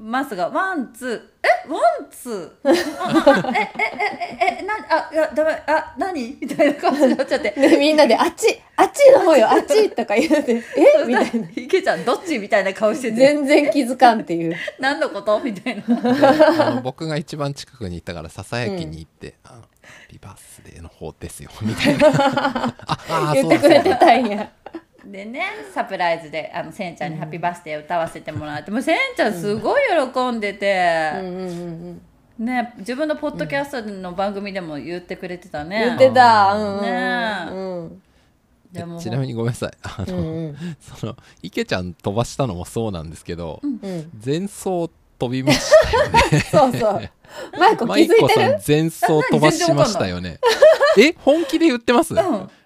マスがワンツーえワンツー？あえええええなあいやダメあ何？みたいな感じになっちゃって。でみんなであっちあっちの方よ あっちとか言うてえ？みたいな。池ちゃんどっちみたいな顔してて。全然気づかんっていう。何のこと？みたいな。であの僕が一番近くに行ったからささやきに行って「あのビバースデーの方ですよ」みたいな。ああ言ってくれてたんやでねサプライズであのせんちゃんに「ハッピーバースデー」歌わせてもらって。もうせんちゃんすごい喜んでて。うんうんうんうん。ね自分のポッドキャストの番組でも言ってくれてたね。言ってた。うんうんね。うん。でもちなみにごめんなさい。あの、うんうん。その池ちゃん飛ばしたのもそうなんですけど、うん。前走飛びましたよね。そうそう。マイコ気マづいてる？前走飛ばしましたよね。え本気で言ってます、ん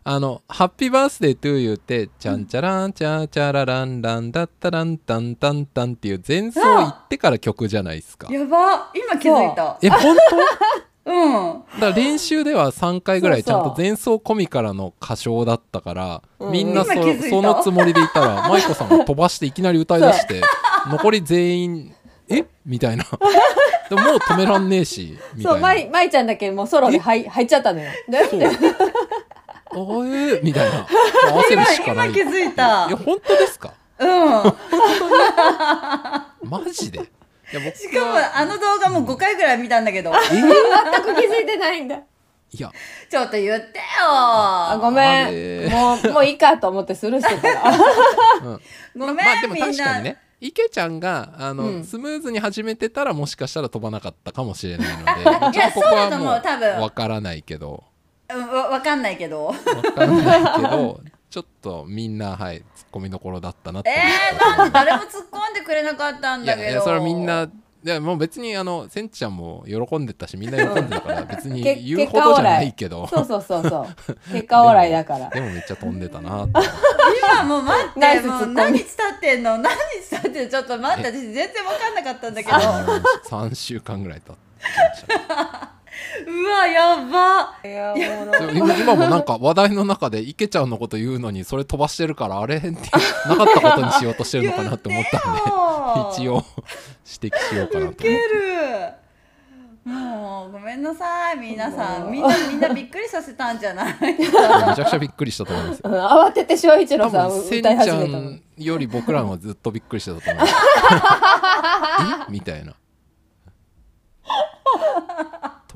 あの「ハッピーバースデートゥーユー」って「チャンチャランチャーチャラランランダッタランタンタンタン」っていう前奏行ってから曲じゃないですか。やば。今気づいた。え本 うん。当だから練習では3回ぐらいちそうそう。ゃんと前奏込みからの歌唱だったからうん。みんなそそのつもりでいたらマイコさんが飛ばしていきなり歌いだして 残り全員「え？みたいな。でももう止めらんねえしみたそういな。マイマイちゃんだけもうソロで入入っちゃったのよ。でそう。おえみたいな。合わせるしかない。今気づいた。いや、本当ですか？うん。マジで？いや、僕しかもあの動画も5回ぐらい見たんだけど。全く気づいてないんだ。いいや。ちょっと言ってよ。あごめあんれもうもういいかと思ってスルーしてたら。ごめん、まあでもみんな。確かにね。池ちゃんがあの、うん。スムーズに始めてたらもしかしたら飛ばなかったかもしれないので。まあちょっとここはもう多分。わからないけど。うんわわかんないけど。わかんないけどちょっとみんなはいツッコミどころだったなって。思えー、なんで誰も突っ込んでくれなかったんいだけど。やいやそれはみんないやもう別にあのせんちゃんも喜んでたしみんな喜んでたから 別にけ言うほどじゃないけど。そうそうそうそう結果オーライだからでもめっちゃ飛んでたなって今もう待ってもう何伝ってんの何伝ってんのちょっと待って私全然分かんなかったんだけど3週間ぐらい経ってきましたねうわやば。いや今今もなんか話題の中で池ちゃんのこと言うのにそれ飛ばしてるからあれってなかったことにしようとしてるのかなって思ったんで一応指摘しようかなと思って。もうごめんなさい皆さん。みんなみんなびっくりさせたんじゃないめちゃくちゃびっくりしたと思いますよ。うん慌てて翔一多郎さん。分せん歌いちゃ始めたのんより僕らの方がずっとびっくりしてたと思います。え？みたいな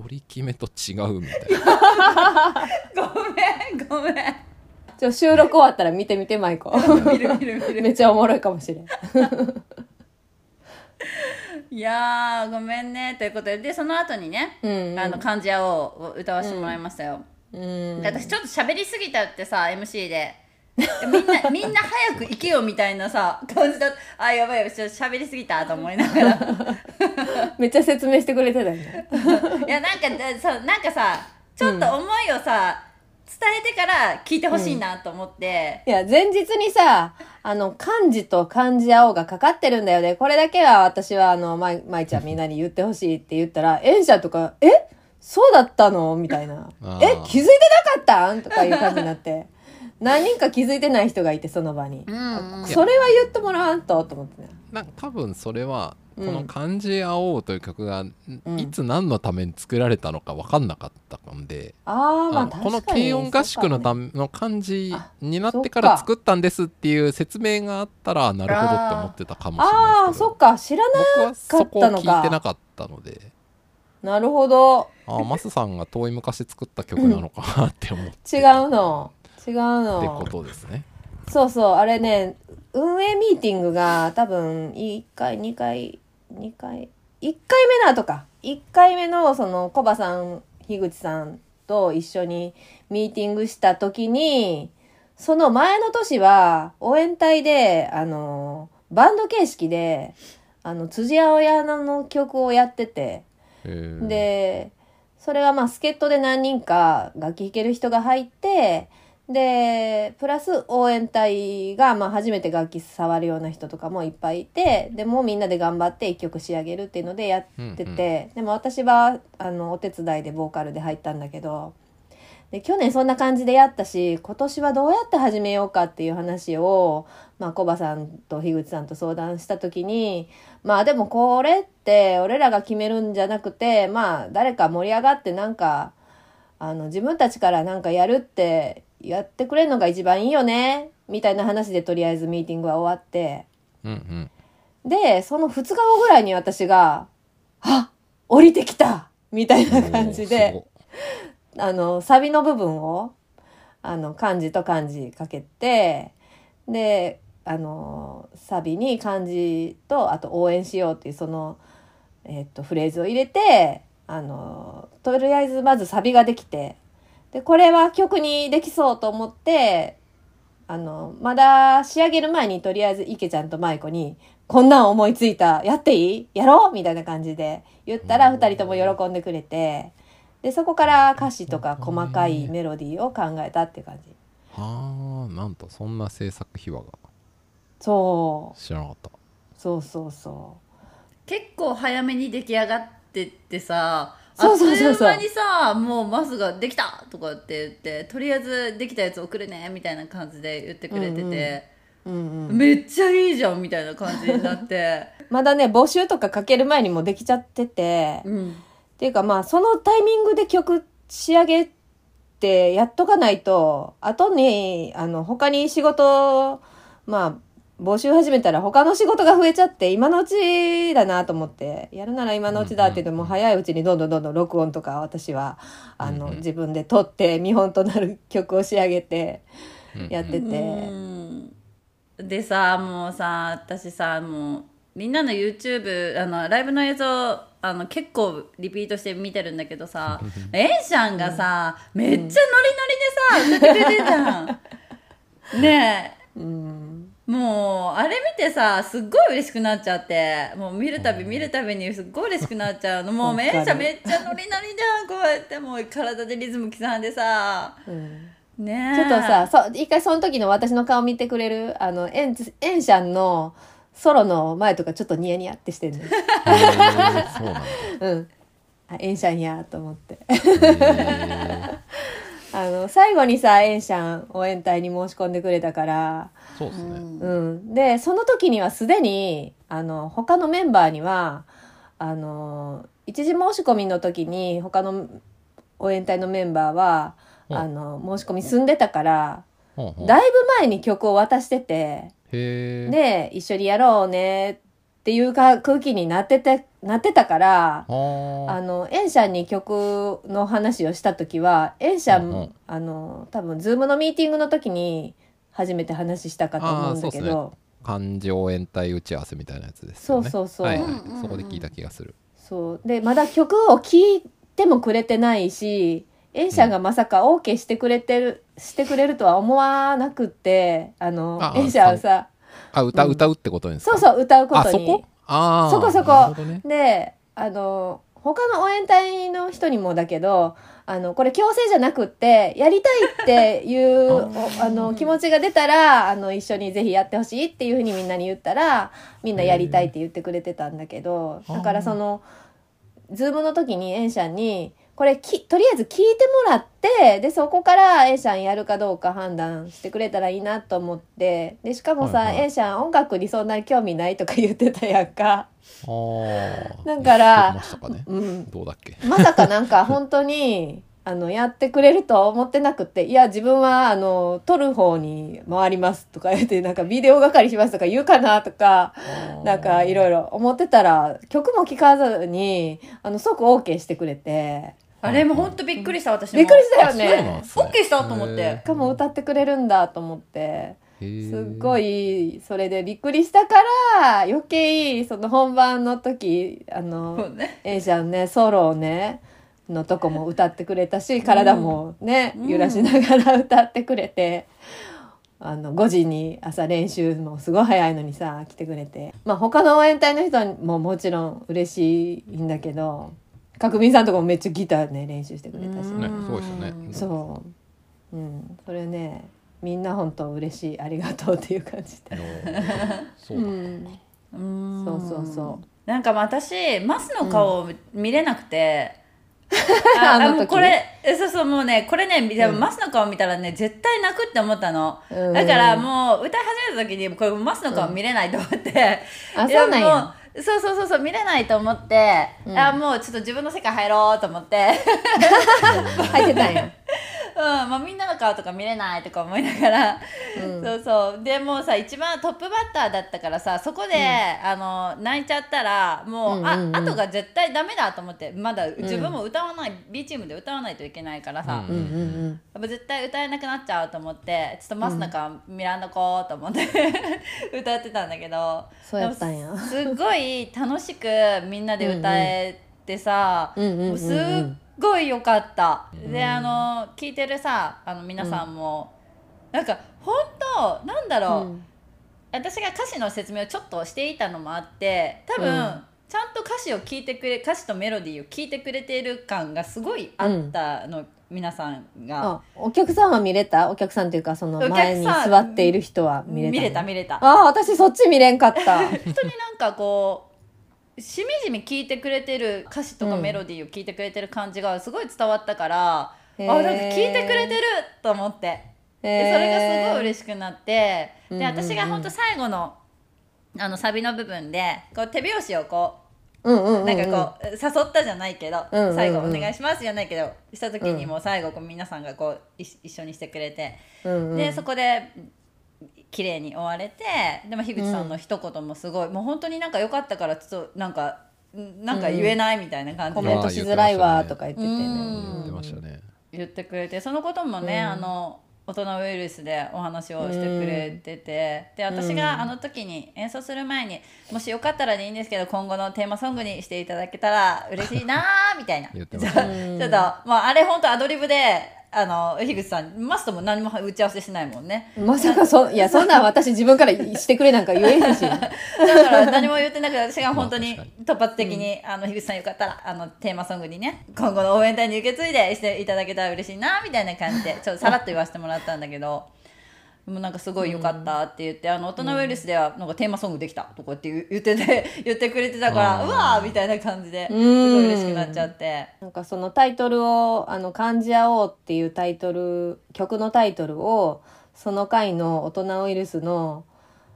取り決めと違うみたいな。ごめんごめん。ちょ収録終わったら見てみてマイコ。見る見る見るめっちゃおもろいかもしれん。いやーごめんね。ということででその後にね「うん。うんあの漢字屋を歌わせてもらいましたよ、うん。で私ちょっと喋りすぎたってさ MC ででみんなみんな早く行けよみたいなさ感じだあやばいやばいちょっと喋りすぎたと思いながら。めっちゃ説明してくれてたよね。いやなんかでさなんかさちょっと思いをさ、伝えてから聞いてほしいなと思って、いや前日にさあの漢字と漢字青がかかってるんだよね。これだけは私はあのまいまいちゃんみんなに言ってほしいって言ったら演者とか「えそうだったの?」みたいな。あ「えー気づいてなかった？ん?」とかいう感じになって何人か気づいてない人がいてその場に、うん。うんそれは言ってもらわんとと思ってね。なんか多分それはこうんの「漢字青おう」という曲がん。いつ何のために作られたのか分かんなかったんで、ああまああのこの軽音合宿のためめの漢字あになってから作ったんですっていう説明があったらなるほどって思ってたかもしれあないですけど。あそっか知らな僕はそこを聞いてなかったので。なるほど。あマスさんが遠い昔作った曲なのかなって思って。違うの違うってのことですね。そうそうあれね運営ミーティングが多分1回2回2回1回目の後か1回目のそのコバさん樋口さんと一緒にミーティングした時にその前の年は応援隊であのバンド形式であの辻青屋の曲をやってて。えーでそれはまあ助っ人で何人か楽器弾ける人が入ってでプラス応援隊がまあ初めて楽器触るような人とかもいっぱいいてでもうみんなで頑張って一曲仕上げるっていうのでやってて、でも私はあのお手伝いでボーカルで入ったんだけどで去年そんな感じでやったし今年はどうやって始めようかっていう話を、まあ、コバさんと樋口さんと相談した時にまあでもこれって俺らが決めるんじゃなくてまあ誰か盛り上がってなんかあの自分たちからなんかやるってやってくれるのが一番いいよねみたいな話でとりあえずミーティングは終わってうんうんでその2日後ぐらいに私が「あ降りてきた!」みたいな感じで。あのサビの部分をあの漢字と漢字かけてであのサビに漢字とあと応援しようっていうその、えっとフレーズを入れてあのとりあえずまずサビができてでこれは曲にできそうと思ってあのまだ仕上げる前にとりあえず池ちゃんと舞子に「こんなん思いついたやっていい？やろう?」みたいな感じで言ったらうん。2人とも喜んでくれて。でそこから歌詞とか細かいメロディーを考えたって感じ。ああなんとそんな制作秘話が。そう。知らなかった。そうそうそ結構早めに出来上がってってさそうそうそうそう。あっという間にさもうマスが「できた!」とかって言ってとりあえずできたやつ送るねみたいな感じで言ってくれてて、う、うんうん、めっちゃいいじゃんみたいな感じになって、まだね募集とかかける前にもうできちゃってて、っうん、ていうかまあそのタイミングで曲仕上げてやっとかないと後にあの他に仕事まあ募集始めたら他の仕事が増えちゃって今のうちだなと思ってやるなら今のうちだって言っても早いうちにどんどんどんどん録音とか私はあの、自分で撮って見本となる曲を仕上げてうんやってて、うんでさもうさ私さもうみんなの YouTube あのライブの映像あの結構リピートして見てるんだけどさエンシャンがさ、めっちゃノリノリでさ歌ってくれてるじゃん。ねうん。えもうあれ見てさすっごい嬉しくなっちゃって。もう見るたび見るたびにすっごい嬉しくなっちゃうの。もうわかる。エンシャンめっちゃノリノリじゃんこうやって。もう体でリズム刻んでさ。うん。ねえ。ちょっとさそう一回その時の私の顔見てくれるあのエンエンシャンのソロの前とかちょっとニヤニヤってしてるの。へ ーそうなんだ。う んあエンシャンやと思って。あの最後にさエンシャン応援隊に申し込んでくれたからそうですね、うん、でその時にはすでにあの他のメンバーにはあの一時申し込みの時に他の応援隊のメンバーは、うん。あの申し込み済んでたから、だいぶ前に曲を渡してて、で一緒にやろうねっていうか空気になっててなってたから。あのエンシャンに曲の話をした時はエンシャン、うんうん。あの多分ズームのミーティングの時に初めて話したかと思うんだけど。幹事応援隊打ち合わせみたいなやつですよね。そうそうそう。はい。はいうんうんうん。そこで聞いた気がする。そう。でまだ曲を聴いてもくれてないしエンシャンがまさか OK してくれてる、してくれるとは思わなくってあのあエンシャンさあ歌,、うん。歌うってことですか？そうそう歌うことに。あそこ？そこそこ。ね。であの他の応援隊の人にもだけどあのこれ強制じゃなくってやりたいっていう おあの気持ちが出たらあの一緒にぜひやってほしいっていうふうにみんなに言ったらみんなやりたいって言ってくれてたんだけどだからそのズームの時にエンシャンにこれきとりあえず聞いてもらってでそこからエンシャンやるかどうか判断してくれたらいいなと思ってでしかもさ、はいはい。エンシャン音楽にそんなに興味ないとか言ってたやんか。あー。だからましたかね。うん、どうだっけ。まさかなんか本当にあのやってくれるとは思ってなくていや自分はあの撮る方に回りますとか言ってなんかビデオ係しますとか言うかなとかなんかいろいろ思ってたら曲も聴かずにあの即 OK してくれて。あれも本当びっくりした私も。びっくりしたよね。OK したと思って。へしかも歌ってくれるんだと思ってすっごいそれでびっくりしたから余計その本番の時あのそうね。エイジャンねソロをねのとこも歌ってくれたし体もね、うん。揺らしながら歌ってくれて、あの5時に朝練習もすごい早いのにさ来てくれて。まあ他の応援隊の人ももちろん嬉しいんだけど角民さんとかもめっちゃギターね練習してくれたし、そうですよね。そう、うん、それねみんな本当嬉しいありがとうっていう感じで、そううだ。ん、うん。そうそうそう。なんか私マスの顔を見れなくて、あの時あもうこれえそうそうもうねこれねでもうんマスの顔見たらね絶対泣くって思ったの、うん。だからもう歌い始めた時にこれマスの顔見れないと思って、あいやそうなんや。そうそうそうそう見れないと思って、うん。あもうちょっと自分の世界入ろうと思って、入ってたんや、う んまあ、みんなの顔とか見れないとか思いながら、うん。そうそう。でもうさ一番トップバッターだったからさそこで、あの泣いちゃったらもう、うんうんうん。あ後が絶対ダメだと思ってまだ自分も歌わない、B チームで歌わないといけないからさ、うんうんうんうん。やっぱ絶対歌えなくなっちゃうと思ってちょっとマスナカミランドこうと思って 歌ってたんだけど。そうやったんや。すっごい楽しくみんなで歌えてさ、うんうんうんうん。もうすっごい良かった、であの聞いてるさあの皆さんも、なんか本当なんだろう、うん。私が歌詞の説明をちょっとしていたのもあって多分、うん。ちゃんと歌詞を聞いてくれ歌詞とメロディーを聞いてくれている感がすごいあったの、皆さんが。あお客さんは見れた？お客さんっていうかその前に座っている人は見れた見れたの見れた。あ私そっち見れんかった。本当になんかこうしみじみ聞いてくれてる歌詞とかうんメロディーを聞いてくれてる感じがすごい伝わったから、へー。あなんか聞いてくれてると思ってでそれがすごい嬉しくなって、うんうんうん。で私が本当最後のあのサビの部分でこう手拍子をこううんうんうんうん。なんかこう、誘ったじゃないけど、うんうんうん。最後お願いしますじゃないけどした時にうん。もう最後こう皆さんがこうい一緒にしてくれて、うんうん。でそこで綺麗に終われてでも樋口さんの一言もすごい、もう本当になんか良かったからちょっとなんかんなんか言えないみたいな感じで。コメントしづらいわとか言っててね。うん。言ってましたね。言ってくれてそのこともね、うん。あの大人ウイルスでお話をしてくれてて、で私があの時に演奏する前にもしよかったらでいいんですけど今後のテーマソングにしていただけたら嬉しいなーみたいな。言ってました ちょっと、まあ、あれ本当アドリブであの樋口さんマストも何も打ち合わせしないもんね。まさかそいやそんなん私自分からしてくれなんか言えへんし。だから何も言ってなくて私が本当にまあ突発的に、あの樋口さんよかったらあのテーマソングにね今後の応援隊に受け継いでしていただけたら嬉しいなみたいな感じでちょっとさらっと言わせてもらったんだけど。でもなんかすごい良かったって言って、あの大人ウイルスではなんかテーマソングできたとかって言言ってて言ってくれてたからうわーみたいな感じですごうんい嬉しくなっちゃってなんかそのタイトルを「あの感じ合おう」っていうタイトル曲のタイトルをその回の大人ウイルスの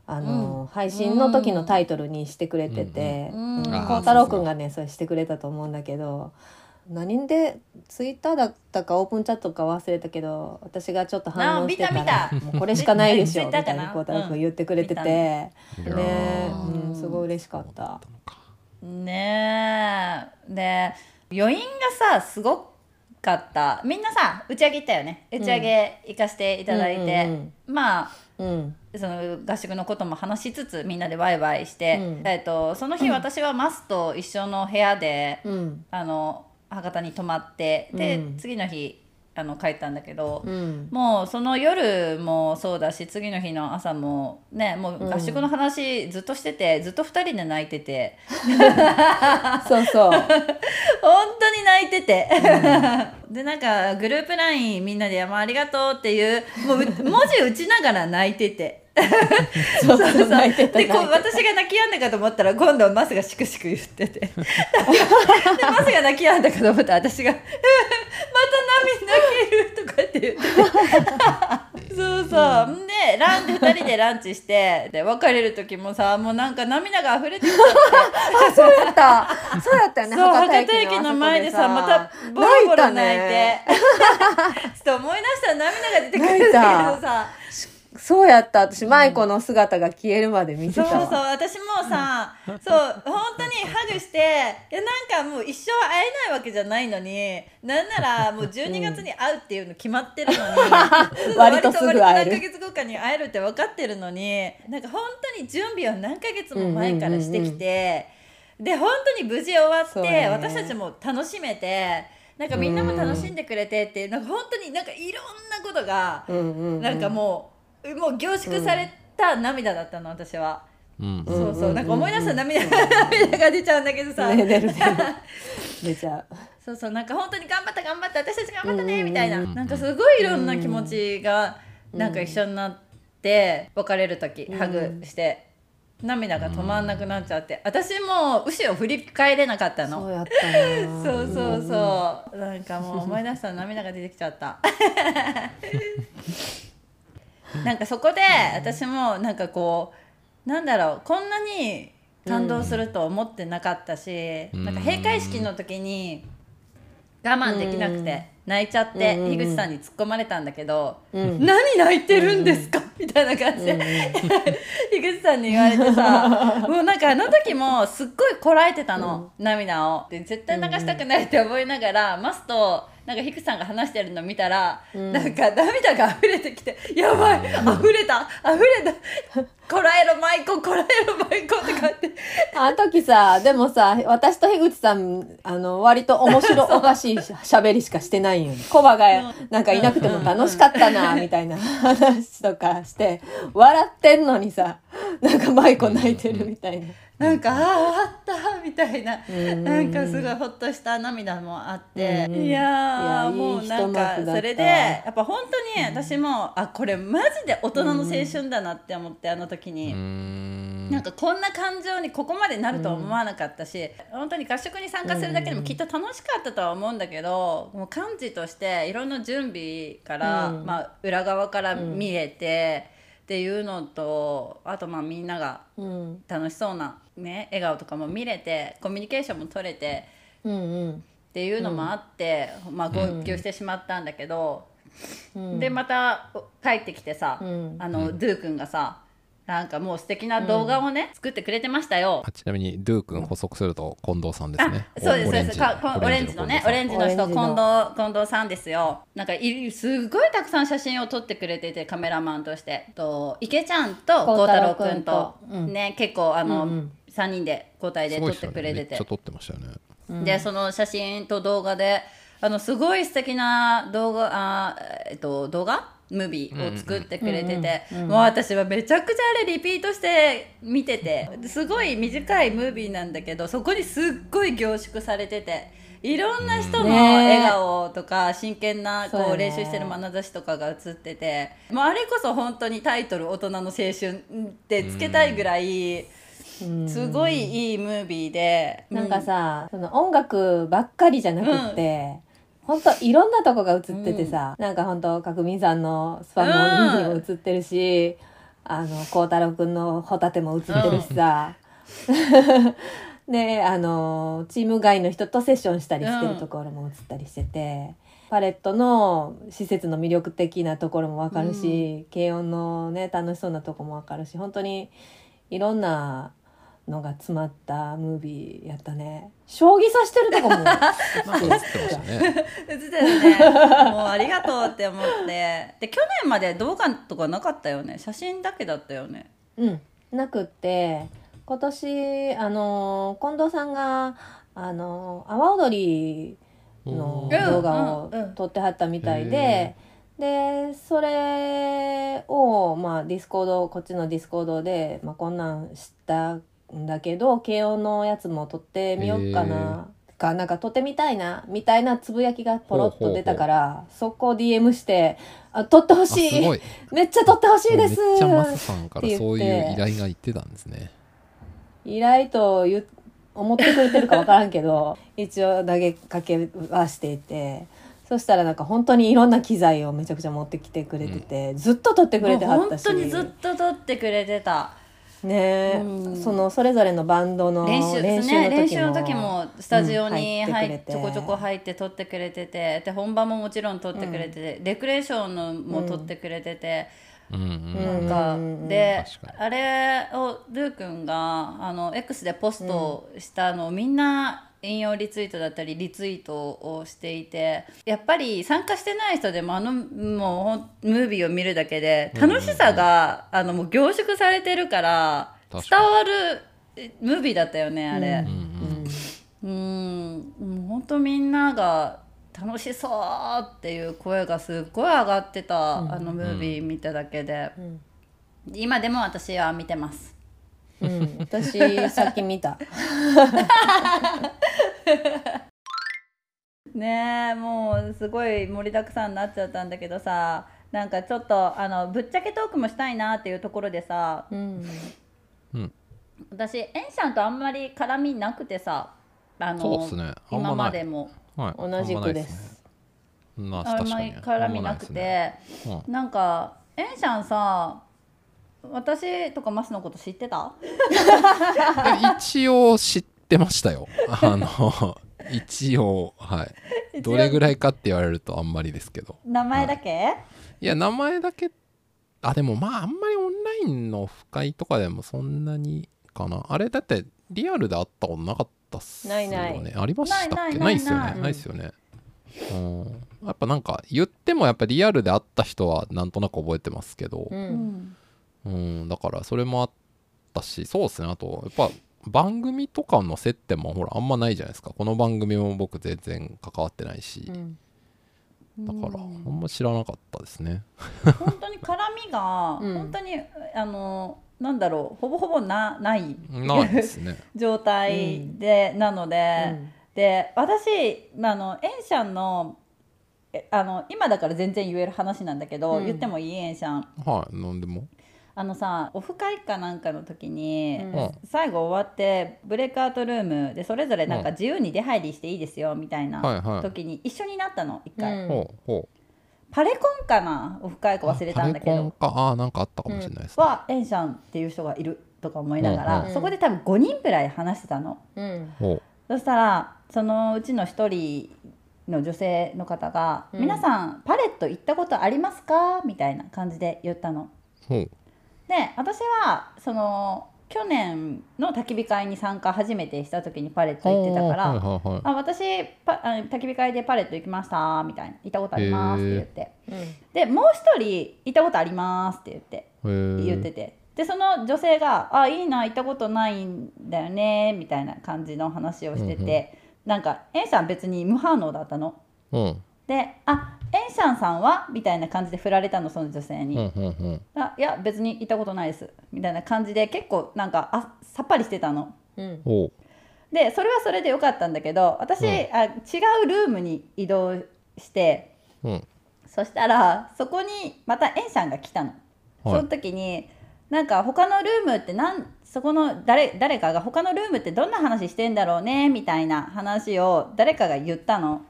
あの、配信の時のタイトルにしてくれててうん。うん。太郎くんがねそれしてくれたと思うんだけど何でツイッターだったかオープンチャットか忘れたけど私がちょっと反応してたあ見らた見た。もうこれしかないでしょ みたいに孝太郎くん言ってくれてて、うん。ねうんすごい嬉しかった。ねえ。で余韻がさすごかった。みんなさ打ち上げ行ったよね。打ち上げ行かせていただいて、うんうん。まあうん。その合宿のことも話しつつみんなでワイワイして、うん。えっとその日 私はマスと一緒の部屋で、うん。あの博多に泊まってで、うん。次の日あの帰ったんだけど、うん。もうその夜もそうだし次の日の朝もねもう合宿の話ずっとしてて、ずっと2人で泣いてて。そうそう。本当に泣いてて、でなんかグループ LINE みんなで「山ありがとう」っていうもうう文字打ちながら泣いてて。そうそう泣いてたでこう私が泣き止んだかと思ったら今度はマスがしくしく言ってて。でマスが泣き止んだかと思ったら私が「また涙泣ける」とかって言ってて。そうそう、ん、でランで2人でランチしてで別れる時もさもうなんか涙が溢れてきちゃっ そうやった。そうやったよねそう博多駅の前でさまたボロボロ泣いて。ちょっと思い出したら涙が出てくるんだけどさそうやった。私舞子の姿が消えるまで見てそうそう私もさそう本当にハグしていやなんかもう一生会えないわけじゃないのになんならもう12月に会うっていうの決まってるのに、割とすぐ会える。何ヶ月後かに会えるって分かってるのになんか本当に準備を何ヶ月も前からしてきて、で本当に無事終わって、ね。私たちも楽しめてなんかみんなも楽しんでくれてってなんか本当になんかいろんなことが、うんうんうん。なんかもうもう凝縮された涙だったの私は。うん。そうそう、なんか思い出すと涙涙が出ちゃうんだけどさ、ね出る出ちゃう。そうそう。なんか本当に頑張った頑張った私たち頑張ったねみたいな、なんかすごいいろんな気持ちがなんか一緒になって別れる時、うん。ハグして涙が止まんなくなっちゃって。私もう後ろ振り返れなかったの。そうやったな。そうそうそう、なんかもう思い出したら涙が出てきちゃった なんかそこで私もなんかこうなんだろうこんなに感動すると思ってなかったし、うん。なんか閉会式の時に我慢できなくて泣いちゃってうん。樋口さんに突っ込まれたんだけど「うん。何泣いてるんですか?」みたいな感じで、樋口さんに言われてさもうなんかあの時もすっごいこらえてたの、涙を。で絶対流したくないって思いながら、マスとなんか樋口さんが話してるの見たら、ん。なんか涙が溢れてきて「やばい溢れた溢れた。こらえろマイコこらえろマイコ」とかってあの時さでもさ私と樋口さんあの割と面白 おかしいしゃべりしかしてないんよコバがなんかいなくても楽しかったなみたいな話とかして笑ってんのにさなんか舞子泣いてるみたいな。なんか「ああ終わった」みたいな、ん。なんかすごいほっとした涙もあって、うん。いやもうなんかそれでやっぱ本当に私も、あこれマジで大人の青春だなって思ってあの時に。なんかこんな感情にここまでなるとは思わなかったし、本当に合宿に参加するだけでもきっと楽しかったとは思うんだけど、もう幹事としていろんな準備から、うん。まあ、裏側から見れて、っていうのとあとまあみんながうん。楽しそうな、ね、笑顔とかも見れてコミュニケーションも取れてうんうん。っていうのもあって、まあ号泣してしまったんだけど、うん。でまた帰ってきてさ、うん。あの、ドゥーくんがさなんかもう素敵な動画をね、作ってくれてましたよ。あちなみにドゥー君補足すると近藤さんですね。あそうですそうです。オレンジかこオレンジのねオレンジの人近の。藤近藤さんですよ。なんかいすごいたくさん写真を撮ってくれててカメラマンとして。と池ちゃんと孝太郎くんとうん。ね結構あの、うんうん。3人で交代です撮ってくれてて。ねめっちゃ撮ってましたよね。でその写真と動画であのすごい素敵な動画あー、えっと、動画ムービーを作ってくれてて、もう私はめちゃくちゃあれリピートして見ててすごい短いムービーなんだけどそこにすっごい凝縮されてていろんな人のね笑顔とか真剣なこう練習してる眼差しとかが映ってて、もうあれこそ本当にタイトル「大人の青春」ってつけたいぐらいすごいいいムービーで。なんかさ、その音楽ばっかりじゃなくって、ほんといろんなとこが映っててさ、なんかほんと角民さんのスパムにも映ってるし、あの孝太郎くんのホタテも映ってるしさ、であのチーム外の人とセッションしたりしてるところも映ったりしてて。パレットの施設の魅力的なところもわかるし、軽音のね楽しそうなとこもわかるし本当にいろんなのが詰まったムービーやったね。将棋指してるとか映ってましたね。映ってたよね。もうありがとうって思って。で去年まで動画とかなかったよね。写真だけだったよね。うん。なくって。今年あの近藤さんがあの阿波踊りの動画を撮ってはったみたいで、でそれをまあディスコードこっちのディスコードで、まあ、こんなんしたんだけど慶応のやつも撮ってみようかな。かなんか撮ってみたいなみたいなつぶやきがポロッと出たからそこを DM して「あ撮ってほあしい。めっちゃ撮ってほしいです」めっちゃマスさんからって言ってそういう依頼が言ってたんですね。依頼と言う思ってくれてるか分からんけど 一応投げかけはしていてそしたらなんか本当にいろんな機材をめちゃくちゃ持ってきてくれてて、ずっと撮ってくれてはったし。本当にずっと撮ってくれてたね。え、うん。そのそれぞれのバンドの練習練習ね。練の時も,、習の時もスタジオにうん入っ入ってくれて。ちょこちょこ入って撮ってくれてて。で本番ももちろん撮ってくれてて、レクレーションのも撮ってくれてて、うん。うん。うんなんか、うん。で確あれをルー君があの X でポストしたのをみんな引用リツイートだったりリツイートをしていてやっぱり参加してない人でもあのもうムービーを見るだけで楽しさが、あのもう凝縮されてるから伝わるえムービーだったよねあれ。うんうん、もう本当みんなが楽しそうっていう声がすっごい上がってた、あのムービー見ただけで、ん。今でも私は見てますうん、私さっき見た。ねえもうすごい盛りだくさんになっちゃったんだけどさなんかちょっとあのぶっちゃけトークもしたいなっていうところでさうん。うん。私エンシャンとあんまり絡みなくてさあのそうっすね。今までも。はい同じくです。まああんまり絡みなくあんまないてですね。なんかエンシャンさ私とかマスのこと知ってた？一応知ってましたよ。あの一応はい。どれぐらいかって言われるとあんまりですけど。名前だけ、い。や名前だけ。あでもまああんまりオンラインの不会とかでもそんなにかな。あれだってリアルで会ったことなかったっすよね。ないない。ありましたっけ？ないないないっすよね。ないっすよね。うん。やっぱなんか言ってもやっぱリアルで会った人はなんとなく覚えてますけど。う、うんんうん、だからそれもあったしそうですね。あとやっぱ番組とかの接点もほらあんまないじゃないですか。この番組も僕全然関わってないし、うん。だからあんま知らなかったですね。本当に絡みが、うん。本当にあのなんだろうほぼほぼなない。ないですね。状態で、なので、うん。で私あのエンシャンのえあの今だから全然言える話なんだけど、うん。言ってもいい？エンシャン。はいなんでもあのさオフ会かなんかの時に、うん。最後終わってブレイクアウトルームでそれぞれなんか自由に出入りしていいですよみたいなはいはい。時に一緒になったの一回、うん。ほうほう。パレコンかなオフ会か忘れたんだけど。パレコンか。あーなんかあったかもしれないですね、はエンシャンっていう人がいるとか思いながら、うん。そこで多分5人ぐらい話してたの。うん。ほう。そしたらそのうちの1人の女性の方が「うん。皆さんパレット行ったことありますか?」みたいな感じで言ったの。ほうで私はその去年の焚き火会に参加初めてした時にパレット行ってたからはいはいはいあ私パあ焚き火会でパレット行きましたみたいな行ったことありますって言って。でもう一人行ったことありますって言って言ってて。でその女性が「あいいな行ったことないんだよね」みたいな感じの話をしてて、なんかエンシャン別に無反応だったの。うん。で「あエンシャンさんは?」みたいな感じで振られたのその女性に。うんうんうんあいや別に行ったことないですみたいな感じで結構なんかあさっぱりしてたの。うんでそれはそれでよかったんだけど私、うんあ違うルームに移動してうんそしたらそこにまたエンシャンが来たの。はいその時になんか他のルームってなんそこの誰誰かが他のルームってどんな話してんだろうねみたいな話を誰かが言ったの。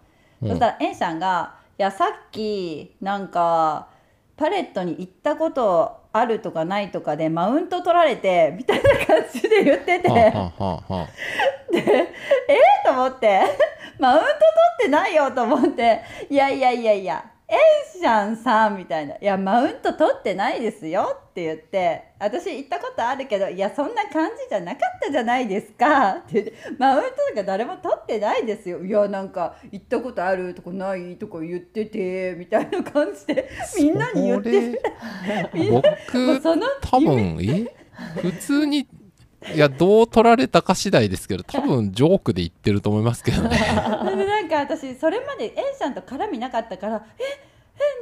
うんそしたらエンシャンが「いやさっきなんかパレットに行ったことあるとかないとかでマウント取られて」みたいな感じで言ってて。はあはあはあはあ。えと思って。マウント取ってないよと思って。いやいやいやいや。エンシャンさんみたいな。いやマウント取ってないですよ。って言って。私行ったことあるけどいやそんな感じじゃなかったじゃないですか。って言って。マウントとか誰も取ってないですよ。いやなんか行ったことあるとかない？とか言ってて。みたいな感じで。みんなに言って。る 僕その多分え？普通にいやどう取られたか次第ですけど多分ジョークで言ってると思いますけどね か私それまでエンシャンと絡みなかったからええ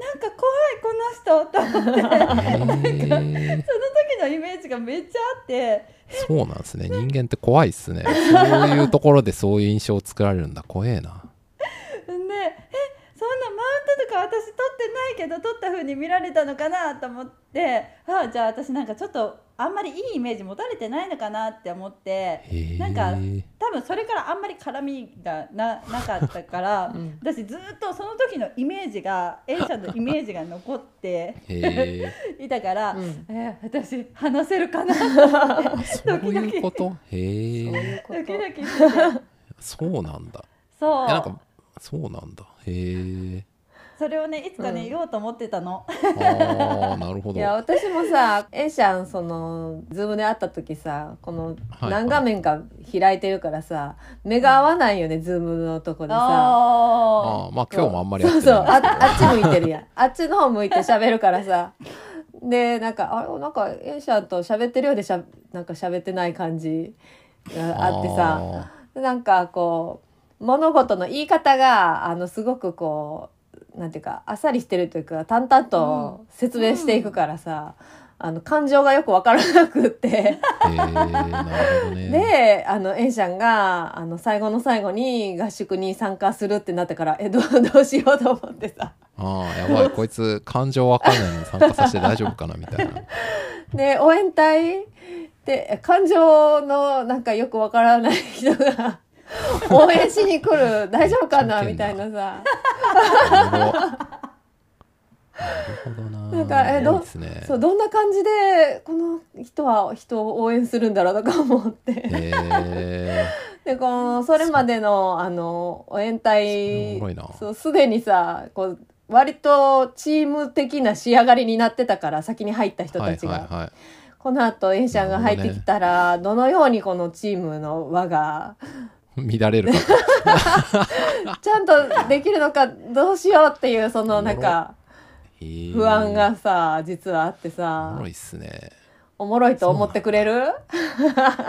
なんか怖いこの人と思って。へー。その時のイメージがめっちゃあって。そうなんですね。人間って怖いっすね。そういうところでそういう印象を作られるんだ。怖えなトとか私取ってないけど取った風に見られたのかなと思ってあじゃあ私なんかちょっとあんまりいいイメージ持たれてないのかなって思ってなんか多分それからあんまり絡みがなかったから、ん。私ずっとその時のイメージがエンシャンのイメージが残って いたから、うん。えー私話せるかなって そういうこと？へえそうなんだ。そう。いやなんかそうなんだへえそれをねいつかね、うん。言おうと思ってたの。ああなるほど。いや私もさエンシャンそのズームで会った時さこのはい何画面か開いてるからさ目が合わないよね、ズームのとこでさ。あああまあ今日もあんまりやってそうそうああっち向いてるやん。あっちの方向いて喋るからさ。でなんかあれなんかエンシャンと喋ってるようでしゃなんか喋ってない感じがあってさ。なんかこう物事の言い方があのすごくこうなんていうかあっさりしてるというか淡々と説明していくからさ、あの感情がよく分からなくって。へえなるほどね。であのエンシャンがあの最後の最後に合宿に参加するってなったからえどうどうしようと思ってさ。ああやばい。こいつ感情わかんないのに参加させて大丈夫かなみたいな。で応援隊で感情のなんかよくわからない人が応援しに来る大丈夫かなみたいなさ。なるほどな。ななんかえどいいですね。そうどんな感じでこの人は人を応援するんだろうとか思って。でこのそれまでのあの応援隊そうすでにさこう割とチーム的な仕上がりになってたから先に入った人たちが、はいはいはい。この後エンシャンが入ってきたらど,、のようにこのチームの輪が乱れるか ちゃんとできるのかどうしようっていうそのなんか不安がさ実はあっておさもろいっすね。おもろいと思ってくれる？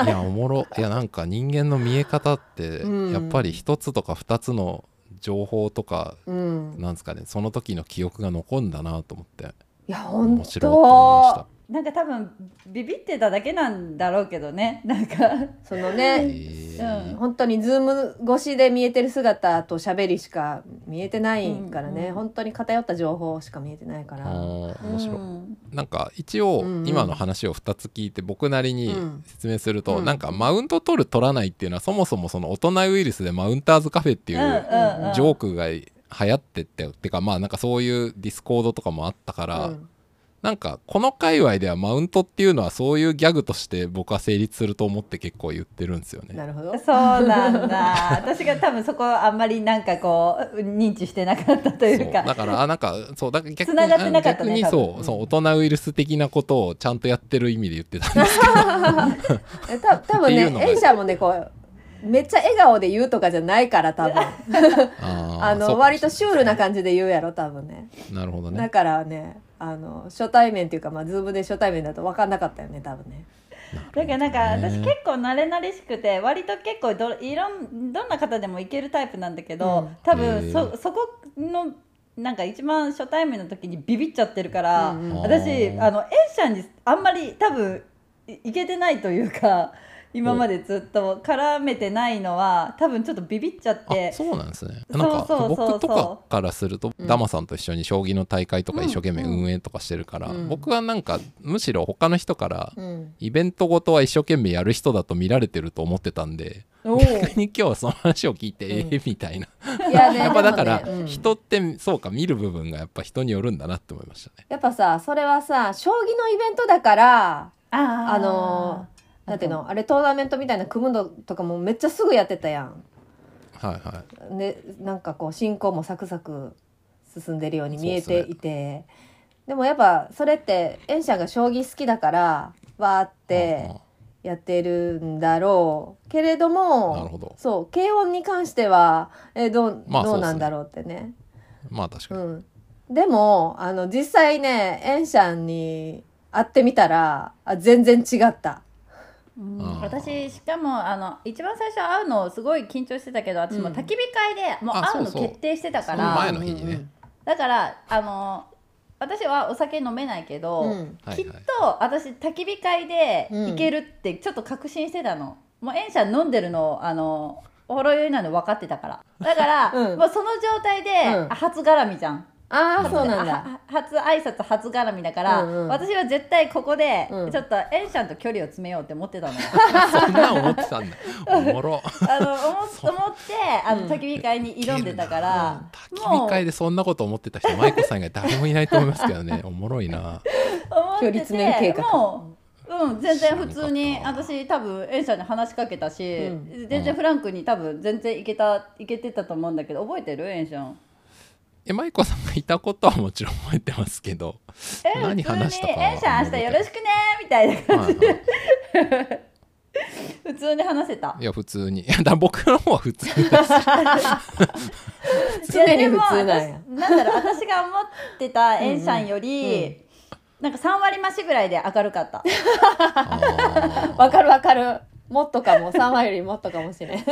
いやおもろ いやなんか人間の見え方ってうん。やっぱり一つとか二つの情報とかうん。なんですかねその時の記憶が残るんだなと思って。いや本面白いと思いまし当たなんか多分ビビってただけなんだろうけどね。なんか。そのへねー。うん。本当にズーム越しで見えてる姿と喋りしか見えてないからね、うんうん本当に偏った情報しか見えてないから、面白い。うんなんか一応今の話を2つ聞いて僕なりにうん。説明すると、うん。なんかマウント取る取らないっていうのはそもそもその大人ウイルスでマウンターズカフェっていうジョークが流行ってってってかまあなんかそういうディスコードとかもあったから、うんなんかこの界隈ではマウントっていうのはそういうギャグとして僕は成立すると思って結構言ってるんですよね。なるほど。そうなんだ。私が多分そこあんまりなんかこう認知してなかったといそううかだからあなんかそうだから逆に繋がってなかったね逆にそうそう大人ウイルス的なことをちゃんとやってる意味で言ってたんですけど。えた多分ねっていうのがエイシャもねこうめっちゃ笑顔で言うとかじゃないから多分。ああの割とシュールな感じで言うやろ多分ね。じなるほどね。だからねあの初対面っていうかまあズームで初対面だと分かんなかったよね多分ね。だからなんかね私結構慣れ慣れしくて割と結構どいろんどんな方でもいけるタイプなんだけど、うん。多へ分ー。そそこのなんか一番初対面の時にビビっちゃってるから、うんうん。私あの A 社にあんまり多分いいけてないというか今までずっと絡めてないのは多分ちょっとビビっちゃってあそうなんですね。なんか僕とかからすると、うんダマさんと一緒に将棋の大会とか一生懸命うん運営とかしてるから、うん。僕はなんかむしろ他の人からうん。イベントごとは一生懸命やる人だと見られてると思ってたんで逆に今日はその話を聞いて、うん。ええみたいな。いやね やっぱだから、人ってそうか見る部分がやっぱ人によるんだなって思いましたね。やっぱさそれはさ将棋のイベントだからあのなんての？あれトーナメントみたいな組むのとかもめっちゃすぐやってたやん。はいはい。でなんかこう進行もサクサク進んでるように見えていて。で,、もやっぱそれってエンシャが将棋好きだからわーってやってるんだろうけれどもなるほど。そう軽音に関してはえどう,、まあどうなんだろうってね。まあ確かに、うん、でもあの実際ねエンシャンに会ってみたらあ全然違った。うん。私しかもあの一番最初会うのすごい緊張してたけど私もうん。焚き火会でもうあ会うの決定してたから。前の日にね、うん。うんだからあの私はお酒飲めないけど、うん。きっと私焚き火会でいけるってちょっと確信してたの、もうエンシャン飲んでるのあのほろ酔いなの分かってたから。だから、うん。もうその状態で、うん。あ初絡みじゃんああそうなんだ。は初挨拶初絡みだから、うんうん。私は絶対ここで、うん。ちょっとエンシャンと距離を詰めようって思ってたの。そんなん思ってたんだ。おもろ。あの思思ってあのうん。焚き火会に挑んでたから、焚き火会でそんなこと思ってた人舞子さん以外誰もいないと思いますけどね。おもろいな。距離詰め計て画。もう、うん、全然普通に私多分エンシャンに話しかけたし、うん全然フランクに多分全然いけたいけてたと思うんだけど覚えてるエンシャンえ舞子さんがいたことはもちろん覚えてますけど。え何話したか普通にエンシャン明日よろしくねみたいな感じはいはい。普通に話せた。いや普通に。いやだ僕の方は普通です。常に普通なんなんだろう私が思ってたエンシャンより、なんか3割増しぐらいで明るかった。あわかるわかる。もっとかも。3割よりもっとかもしれん。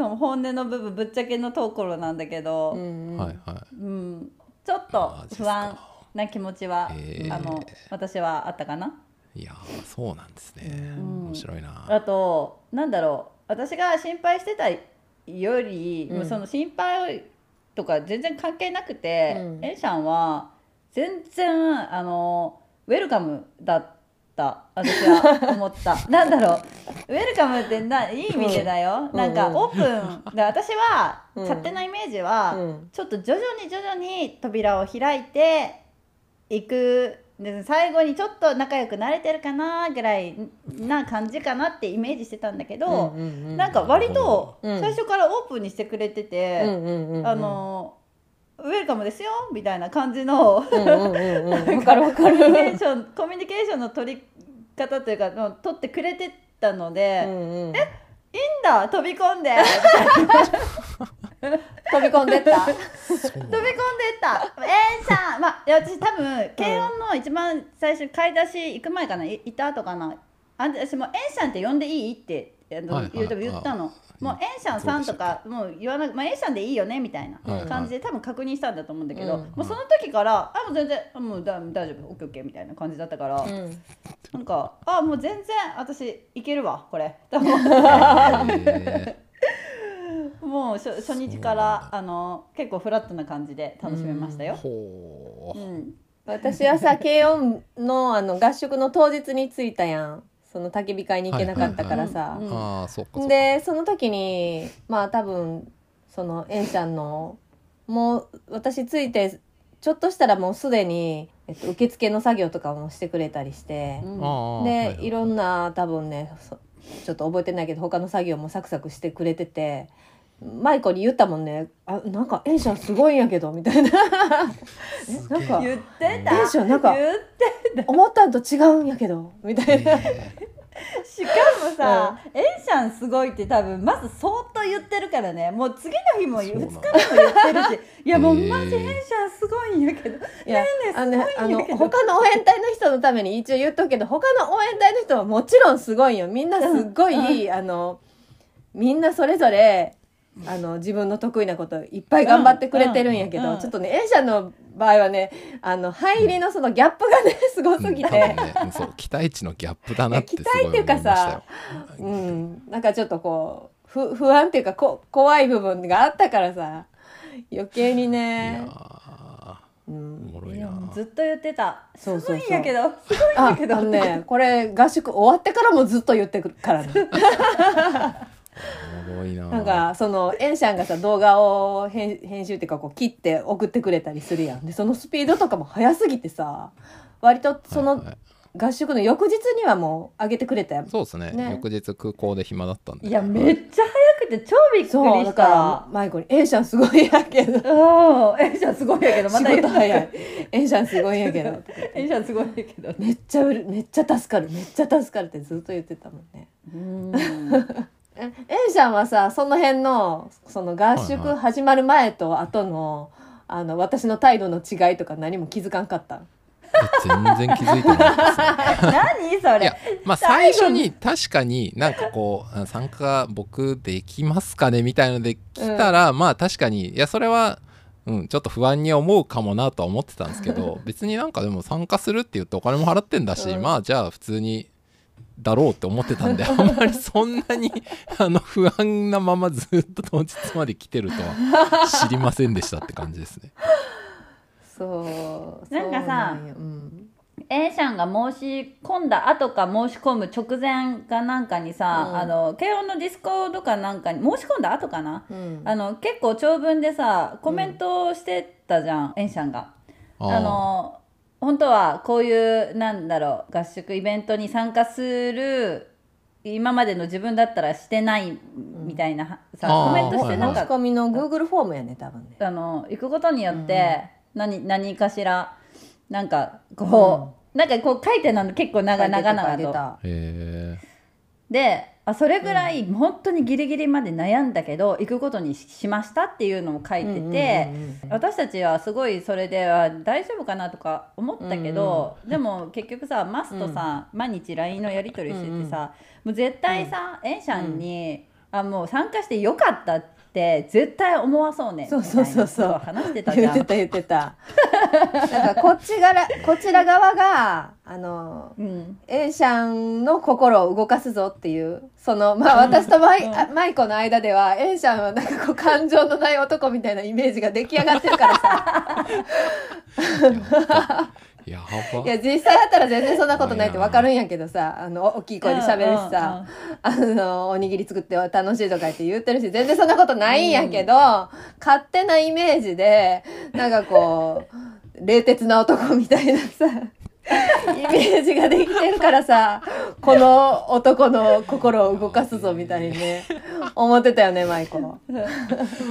その本音の部分ぶっちゃけのところなんだけど、うんはいはうん、ちょっと不安な気持ちは、あの私はあったかな？いいやーそうなんですね。うん。面白いな。あとなんだろう私が心配してたより、うん。もうその心配とか全然関係なくて、うん。エンシャンは全然あのウェルカムだった私は思った。なんだろう。ウェルカムってないい意味でだよ、うんなんかうんオープン。で私は、うん。勝手なイメージは、うん。ちょっと徐々に徐々に扉を開いていく。で最後にちょっと仲良くなれてるかなぐらいな感じかなってイメージしてたんだけど、うんうんうん。なんか割とうん。最初からオープンにしてくれてて、うんうんうんうん。あのウェルカムですよみたいな感じのコミュニケるーションコミュニケーションの取り方というかの取ってくれてたので、いいんうん。うんだ飛び込んで。飛び込んでった？飛び込んでった。えー、さんまあいや私多分軽音の一番最初買い出し行く前かない行った後かな。あ私もうエンシャンって呼んでいい？って言うと言ったの。もうエンシャンさんとかもう言わなく、まあ、エンシャンでいいよねみたいな感じで多分確認したんだと思うんだけど、うん。もうその時からあもう全然あもうだ大丈夫オッケーオッケーみたいな感じだったから、うん。なんかあもう全然私いけるわこれ。と思ってへもう初初日からあの結構フラットな感じで楽しめましたーよ。ほう。うん。私はさ 軽音のあの合宿の当日に着いたやんその焚き火会に行けなかったからさ、でその時にまあ多分そのエンちゃんのもう私着いてちょっとしたらもうすでに、えっと、受付の作業とかもしてくれたりして、うん。ああで、はい。いろんな多分ねそちょっと覚えてないけど他の作業もサクサクしてくれててマイコに言ったもんね「あなんかエンシャンすごいんやけど」みたいな。え。なんか言ってた。テンションなんか言って思ったんと違うんやけどみたいな、え。しかもさ、エンシャンすごいって多分まず相当言ってるからね。もう次の日も2日目も言ってるし。いやもうマジエンシャンすごいんやけど。いやのね他の応援隊の人のために一応言っとくけど他の応援隊の人はもちろんすごいよ。みんなすっごい、あのみんなそれぞれあの自分の得意なこといっぱい頑張ってくれてるんやけど、ちょっとね A 社の場合はねあの入りのそのギャップがねすごすぎて、ねそう期待値のギャップだなってすごい思いましたよ。期待っていうかさうん、なんかちょっとこう不不安っていうかこ怖い部分があったからさ余計にいやね、ーうん、ずっと言ってた。すそうそうそう。ごいんやけどすごいんあやけど。ねこれ合宿終わってからもずっと言ってくるからねおもろいな。なんかそのエンシャンがさ動画を編編集っていうかこう切って送ってくれたりするやん。でそのスピードとかも速すぎてさ割とその合宿の翌日にはもう上げてくれたやん。そうですね。ね。翌日空港で暇だったんで。いやめっちゃ早くて超びっくりそうだしたか。らマイコに「エンシャンすごいやけど。うん。エンシャンすごいんやけどま仕た事早い。エンシャンすごいやけど」とか言ってエンシャンすごいんやけど。めっちゃうるめっちゃ助かるめっちゃ助かるってずっと言ってたもんね。うん えエンシャンはさその辺のその合宿始まる前と後のあの私の態度の違いとか何も気づかんかった？全然気づいてなかったですね。何それ？いやまあ最初に確かになんかこうあ参加僕できますかねみたいので来たら、まあ確かにいやそれは、うん、ちょっと不安に思うかもなとは思ってたんですけど 別になんかでも参加するって言ってお金も払ってんだし、うん。まあじゃあ普通にだろうって思ってたんで あんまりそんなにあの不安なままずっと当日まで来てるとは知りませんでしたって感じですね。そうなんかさそうなんよ。うん、A さんが申し込んだ後か申し込む直前かなんかにさ、うん。あの慶応のディスコードかなんかに申し込んだ後かな、うん。あの結構長文でさコメントをしてたじゃん、エンシャンが。あー。あの本当はこういうなんだろう合宿イベントに参加する今までの自分だったらしてないみたいな、さあーコメントしてなかった。申し込みの Google フォームやね多分ね。あの行くことによって何,、何かしらなんかこう、なんかこう書いてなの結構長々長々と。へであそれぐらい本当にギリギリまで悩んだけど、行くことにしましたっていうのも書いてて、私たちはすごいそれでは大丈夫かなとか思ったけど、でも結局さマスとさ、毎日 LINE のやり取りしててさ、もう絶対さ、エンシャンに、あもう参加してよかったって絶対思わそうねそうそうそうそう。話してたじゃん。言ってた言ってた。なんかこっち側こちら側があのうん、A シャンの心を動かすぞっていうそのまあ私とマイ,あ、マイコの間では A シャンはなんかこう感情のない男みたいなイメージが出来上がってるからさ。えやば。いや実際だったら全然そんなことないって分かるんやけどさあの大きい声で喋るしさ、あのおにぎり作って楽しいとか言って言ってるし全然そんなことないんやけど、勝手なイメージでなんかこう冷徹な男みたいなさイメージができてるからさこの男の心を動かすぞみたいにね思ってたよねマイコ。も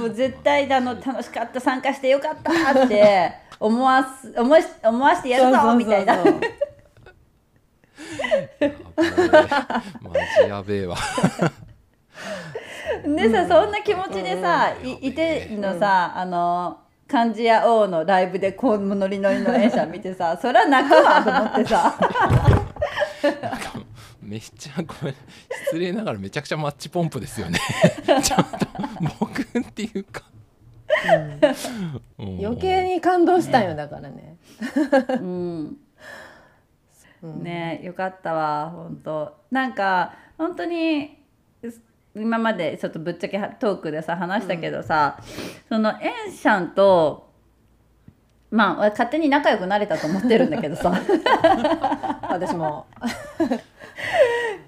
う絶対あの楽しかった参加してよかったって思わす思わし思わしてやるぞみたいな。マジやべえわ。でさ、そんな気持ちでさ、いいてのさ、あの漢字や王のライブでこうノリノリの演者見てさ そりゃ泣くわと思ってさ。めっちゃごめん失礼ながらめちゃくちゃマッチポンプですよね。ちょっと僕っていうか、うん。余計に感動したんよだからね。うん。ねよかったわ本当なんか本当に今までちょっとぶっちゃけトークでさ話したけどさ、そのエンシャンとまあ勝手に仲良くなれたと思ってるんだけどさ。私も。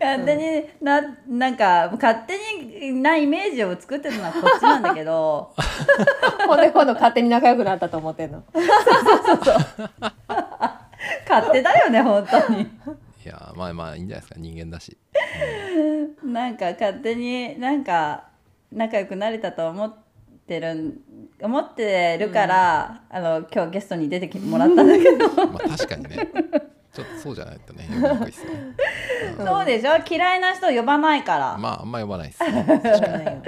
勝手にななんか勝手になイメージを作ってるのはこっちなんだけど。ほんで今度勝手に仲良くなったと思ってんの。勝手だよね本当にいやまあまあいいんじゃないですか。人間だし。なんか勝手になんか仲良くなれたと思ってるん思ってるから、あの今日ゲストに出てきてもらったんだけど。まあ確かにね。ちょっとそうじゃないとね呼びにくいっすね、そうでしょ？嫌いな人呼ばないから、まああんま呼ばないっすそうなんよ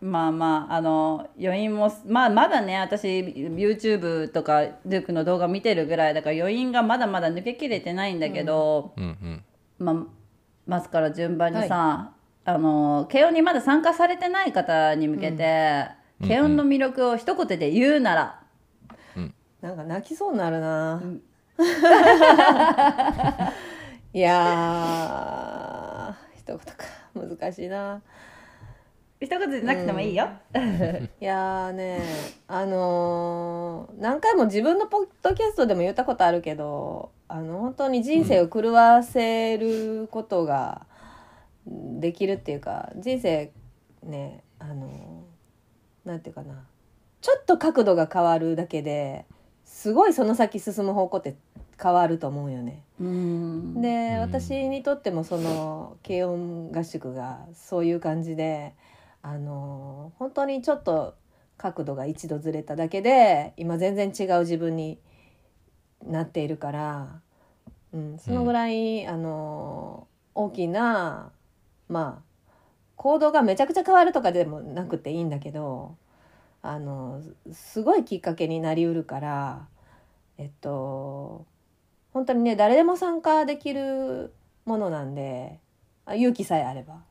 まあまああの余韻もまあまだね私 YouTube とかルークの動画見てるぐらいだから余韻がまだまだ抜けきれてないんだけど、うんうん。まあまずから順番にさ、あの慶音にまだ参加されてない方に向けて、うん。慶音の魅力を一言で言うなら、なんか泣きそうになるな、ん。いやー一言か。難しいな一言でなくてもいいよ。いやーねあのー何回も自分のポッドキャストでも言ったことあるけどあの本当に人生を狂わせることができるっていうか人生ねあのーなんていうかなちょっと角度が変わるだけですごいその先進む方向って変わると思うよね。うんで、うん私にとってもその軽音合宿がそういう感じであの本当にちょっと角度が一度ずれただけで今全然違う自分になっているから、うん、そのぐらい、あの大きなまあ行動がめちゃくちゃ変わるとかでもなくていいんだけどあのすごいきっかけになりうるからえっと本当にね誰でも参加できるものなんであ勇気さえあれば。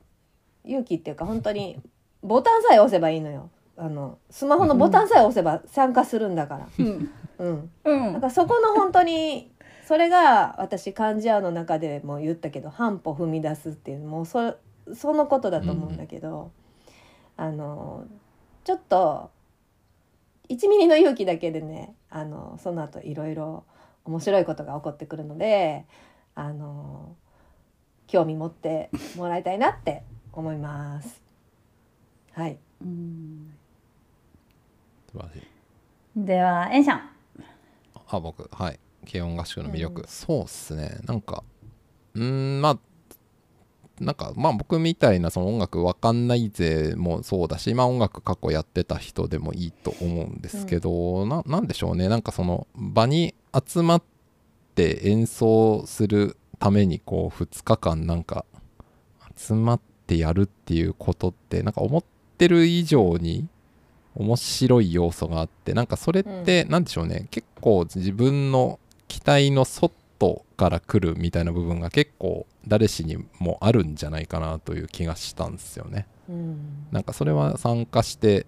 勇気っていうか本当にボタンさえ押せばいいのよ。あのスマホのボタンさえ押せば参加するんだから、うん。うん、うん。だからそこの本当にそれが私漢字アの中でも言ったけど半歩踏み出すっていうもうそそのことだと思うんだけど、あのちょっと1ミリの勇気だけでねあのその後いろいろ面白いことが起こってくるのであの興味持ってもらいたいなって思います。はい、うん。素晴らしい。ではエンシャン。あ僕。はい。軽音合宿の魅力、そうっすね。なんかうーんまあなんかまあ僕みたいなその音楽わかんないぜもそうだしまあ音楽過去やってた人でもいいと思うんですけど、ななんでしょうね。なんかその場に集まって演奏するためにこう2日間なんか集まってやるっていうことってなんか思ってる以上に面白い要素があってなんかそれって何でしょうね、結構自分の期待の外から来るみたいな部分が結構誰しにもあるんじゃないかなという気がしたんですよね。うんなんかそれは参加して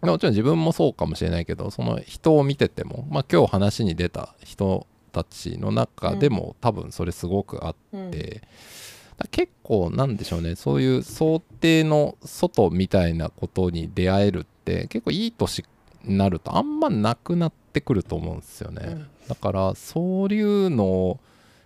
もちろん自分もそうかもしれないけどその人を見てても、まあ、今日話に出た人たちの中でも、多分それすごくあって。結構なんでしょうね。そういう想定の外みたいなことに出会えるって結構いい年になるとあんまなくなってくると思うんですよね、うん。だからそういうのを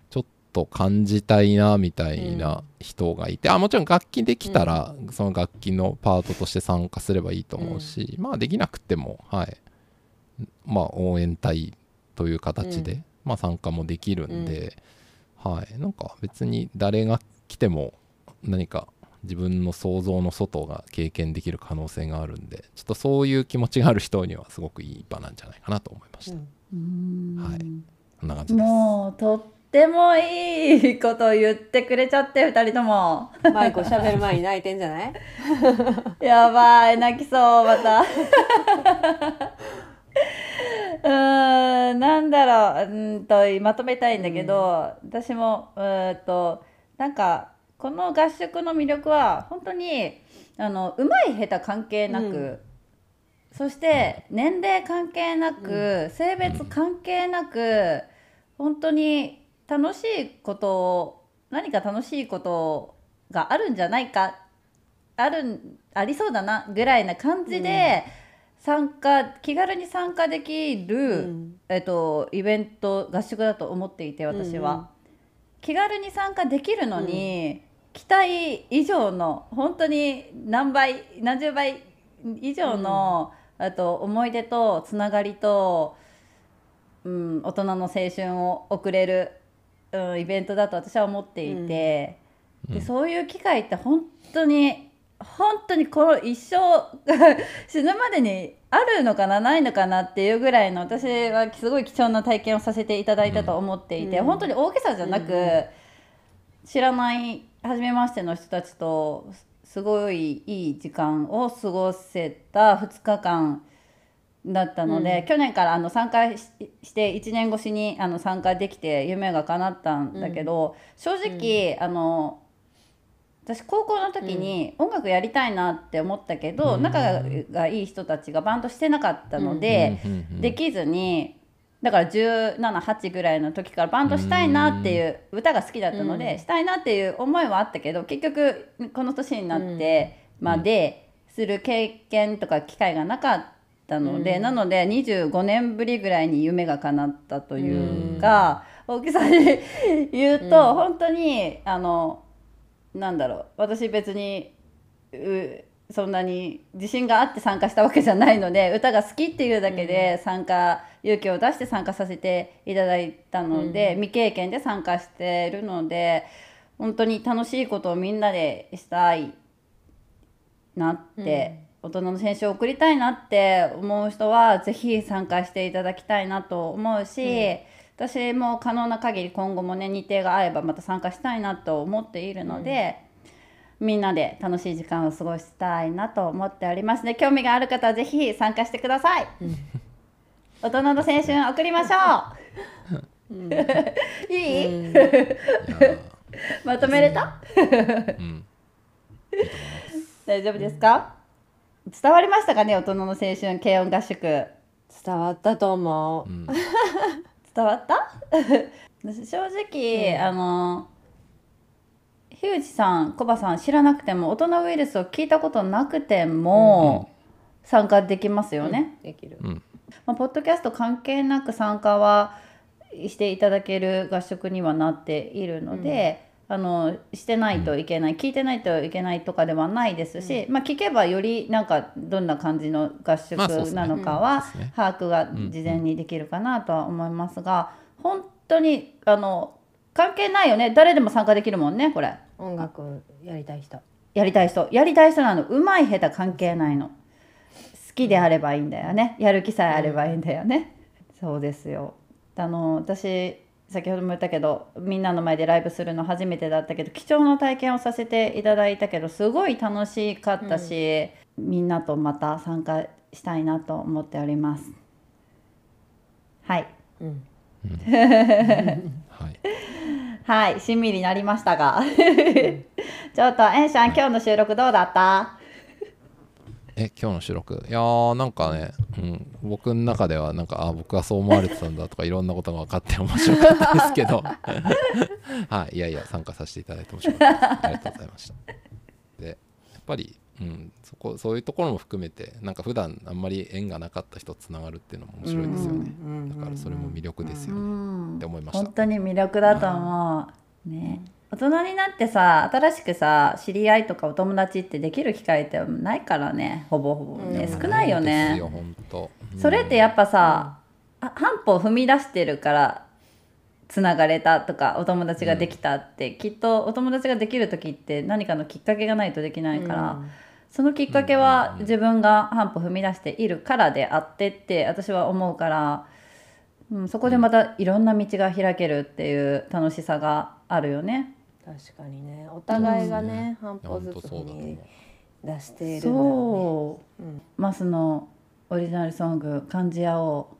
ちょっと感じたいなみたいな人がいて、あもちろん楽器できたら、その楽器のパートとして参加すればいいと思うし、まあできなくてもはい。まあ応援隊という形で、うん。まあ参加もできるんで、はい。なんか別に誰が来ても何か自分の想像の外が経験できる可能性があるんでちょっとそういう気持ちがある人にはすごくいい場なんじゃないかなと思いました、うん。はい。こんな感じです。もうとってもいいことを言ってくれちゃって二人とも。マイコ喋る前に泣いてんじゃない？やばい泣きそうまた。うーんなんだろううーんとまとめたいんだけど、私もうーんとなんかこの合宿の魅力は本当にあの上手い下手関係なく、うんそして年齢関係なく、性別関係なく本当に楽しいことを何か楽しいことがあるんじゃないかあるんありそうだなぐらいな感じで参加、気軽に参加できる、うんえっと、イベント合宿だと思っていて私は。気軽に参加できるのに、期待以上の本当に何倍何十倍以上の、あと思い出とつながりと、うん、大人の青春を送れる、うん、イベントだと私は思っていて、うん。でそういう機会って本当に本当にこの一生 死ぬまでにあるのかなないのかなっていうぐらいの私はすごい貴重な体験をさせていただいたと思っていて、うん。本当に大げさじゃなく、うん知らない初めましての人たちとすごいいい時間を過ごせた2日間だったので、うん。去年からあの参加しして1年越しにあの参加できて夢が叶ったんだけど、正直、あの私高校の時に音楽やりたいなって思ったけど、うん。仲がいい人たちがバンドしてなかったので、うんうんうんできずにだから178ぐらいの時からバンドしたいなっていう歌が好きだったので、うん。したいなっていう思いはあったけど結局この年になってまでする経験とか機会がなかったので、うん。なので25年ぶりぐらいに夢が叶ったというか、大きさに言うと、うん。本当にあのなんだろう。私別にうそんなに自信があって参加したわけじゃないので歌が好きっていうだけで参加、勇気を出して参加させていただいたので、未経験で参加してるので本当に楽しいことをみんなでしたいなって、大人の選手を送りたいなって思う人はぜひ参加していただきたいなと思うし、私も可能な限り今後もね日程が合えばまた参加したいなと思っているので、みんなで楽しい時間を過ごしたいなと思っております。ね興味がある方はぜひ参加してください、大人の青春を送りましょう、いい、うん。いやーまとめれた、うん。大丈夫ですか？伝わりましたかね大人の青春軽音合宿。伝わったと思う、うん伝わった？私正直、あの樋口さんコバさん知らなくても大人ウイルスを聞いたことなくても参加できますよね、できる、うん。まあ、ポッドキャスト関係なく参加はしていただける合宿にはなっているので、あのしてないといけない、聞いてないといけないとかではないですし、まあ、聞けばよりなんかどんな感じの合宿なのかは把握が事前にできるかなとは思いますが、本当にあの関係ないよね。誰でも参加できるもんねこれ。音楽やりたい人。やりたい人。やりたい人なの。うまい下手関係ないの。好きであればいいんだよね。やる気さえあればいいんだよね、そうですよ。あの私先ほども言ったけどみんなの前でライブするの初めてだったけど貴重な体験をさせていただいたけどすごい楽しかったし、みんなとまた参加したいなと思っております。はい。うん。はい。はい。親身になりましたが。ちょっとエンシャン今日の収録どうだった？え今日の収録？いやーなんかね、うん、僕の中ではなんかあ僕はそう思われてたんだとかいろんなことが分かって面白かったですけど。はいいやいや参加させていただいて面白かった。ですありがとうございました。でやっぱり、うん、そこそういうところも含めてなんか普段あんまり縁がなかった人とつながるっていうのも面白いですよね。うんだからそれも魅力ですようね。んって思いました。本当に魅力だと思う、ね大人になってさ新しくさ知り合いとかお友達ってできる機会ってないからね。ほぼほぼね、うん。少ないよね。ようん。それってやっぱさ、あ半歩踏み出してるからつながれたとかお友達ができたって、きっとお友達ができる時って何かのきっかけがないとできないから、そのきっかけは自分が半歩踏み出しているからであってって私は思うから、うん、そこでまたいろんな道が開けるっていう楽しさがあるよね。確かにね。お互いがね、半歩本ずつに出しているのそう、うん。マスのオリジナルソング「漢字屋を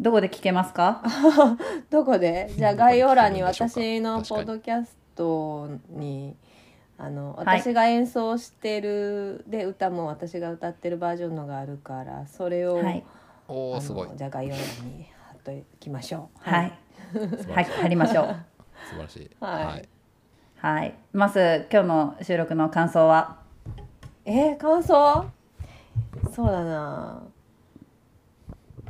どこで聴けますか？どこで？じゃあ概要欄に私のポッドキャストにあのはい。私が演奏してる、で歌も私が歌ってるバージョンのがあるからそれを、はい、おすごい。じゃあ概要欄に貼っときましょう。はい、はい、貼りましょう。素晴らしい。はいはい。はい、まず今日の収録の感想は？えー、感想？そうだな。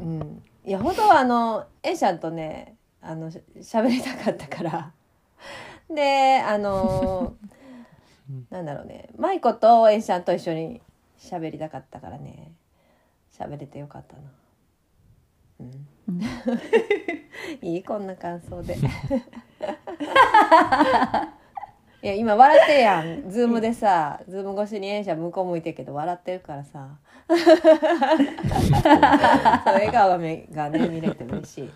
うん。いや本当はあのエンシャンとねあのし喋りたかったから。であのー なんだろうね。舞子とエンシャンと一緒に喋りたかったからね。喋れてよかったな。うん。いいこんな感想でいや今笑ってるやん。ズームでさズーム越しにエンシャン向こう向いてるけど笑ってるからさ。そう笑顔がめがね見れて嬉し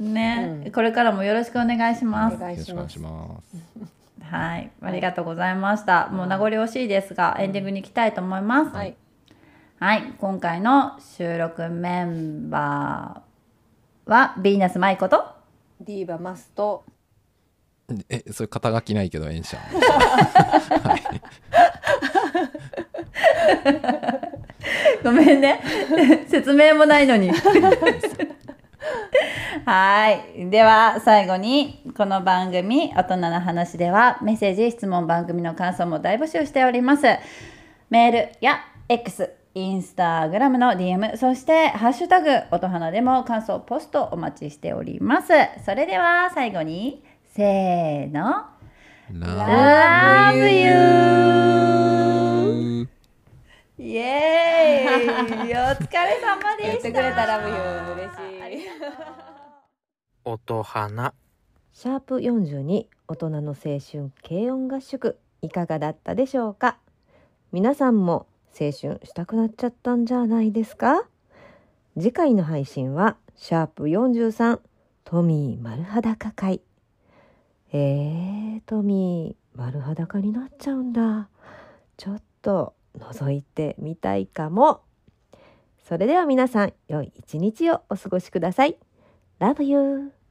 い。ね、うん。これからもよろしくお願いします。お願いしくお願いしします。ますはい。ありがとうございました、もう名残惜しいですがエンディングに行きたいと思います。はい。はい、今回の収録メンバーはヴィーナス舞子とディーバマスとえそれ肩書きないけどエンシャンごめんね。説明もないのに。はい。では最後にこの番組「大人の話」ではメッセージ質問番組の感想も大募集しております。メールや X インスタグラムの DM そして「ハッシュタグ音花」でも感想ポストお待ちしております。それでは最後にせーの。Love you! イエーイお疲れ様でしてたくれたらブユー嬉しい。音花。シャープ42大人の青春軽音合宿いかがだったでしょうか？皆さんも青春したくなっちゃったんじゃないですか？次回の配信はシャープ43トミー丸裸会えー、トミー丸裸になっちゃうんだ。ちょっと覗いてみたいかも。それでは皆さん良い一日をお過ごしください。Love you!